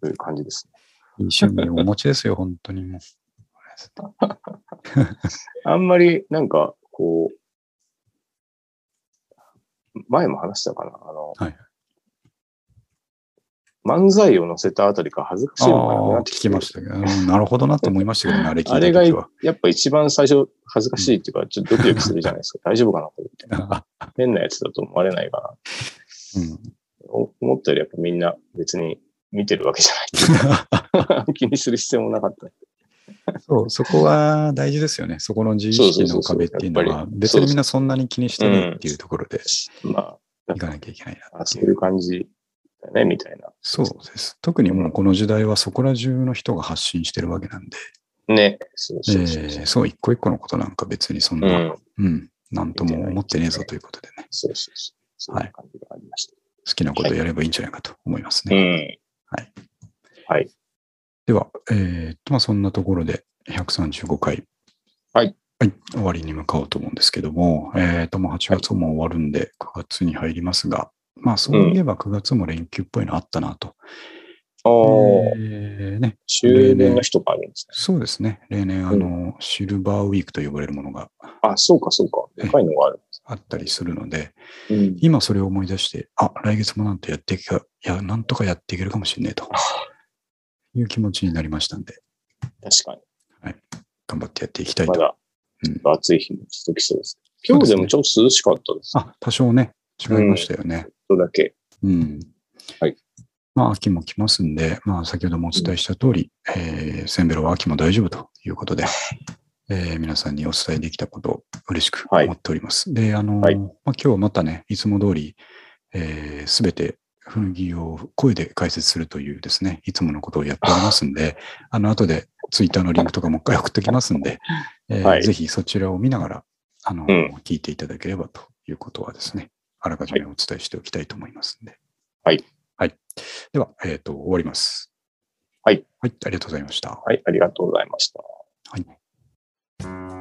そういう感じですね。いい趣味をお持ちですよ、本当にもう。あんまり、なんか、こう、前も話したかな。あの、はい漫才を載せたあたりから恥ずかしいのがなってきてきましたけど、うんなるほどなと思いましたけどね、あれ聞いたあれが。やっぱ一番最初恥ずかしいっていうか、ちょっとドキドキするじゃないですか。大丈夫かなこれみたいな。変なやつだと思われないかうん思ったよりやっぱみんな別に見てるわけじゃない。気にする必要もなかった。そう、そこは大事ですよね。そこの自意識の壁っていうのは、別にみんなそんなに気にしてないっていうところでまあ、いかなきゃいけないなあそういう感じだね、みたいな。そうです。特にもうこの時代はそこら中の人が発信してるわけなんで、ね。そうえそうそうそう。ーそう、一個一個のことなんか別にそんうな、ん。うん、なんとも思ってねえぞということでね、そうそうそう。そういう感じがありました。好きなことをやればいいんじゃないかと思いますうね。ん。はい。はい。では、えーっと、まあそんなところで135回。はい。はい、終わりに向かおうと思うんですけども、えーっと、もう8月も終わるんで、9月に入りますが、まあそういえば9月も連休っぽいのあったなと。ああ、えーね、終電の日とかあるんですね。そうですね。例年、あの、シルバーウィークと呼ばれるものがあ、そうか、そうか。でかいのがある。あったりするので、うん。今それを思い出して、あ、来月もなんとやっていけか、いや、なんとかやっていけるかもしれねえという気持ちになりましたんで、確かに。頑張ってやっていきたいと。まだうん、暑い日も続きそうです。今日でもちょっと涼しかったです。あ、多少ね、違いましたよね。ちょっとだけ。うん。はい。まあ、秋も来ますんで、まあ、先ほどもお伝えした通り、えーセンベロは秋も大丈夫ということで、えー皆さんにお伝えできたことを嬉しく思っております。で、あのーはいまあ、今日またね、いつも通り、す、べ、て古着を声で解説するというですね、いつものことをやっておりますんで、あの、後でツイッターのリンクとかもう一回送っておきますんで、えーはいぜひそちらを見ながら、あの、うん聞いていただければということはですね、あらかじめお伝えしておきたいと思いますので。はい。はい。では、えっ、ー、と、終わります。はい。はい、ありがとうございました。はい、ありがとうございました。はい。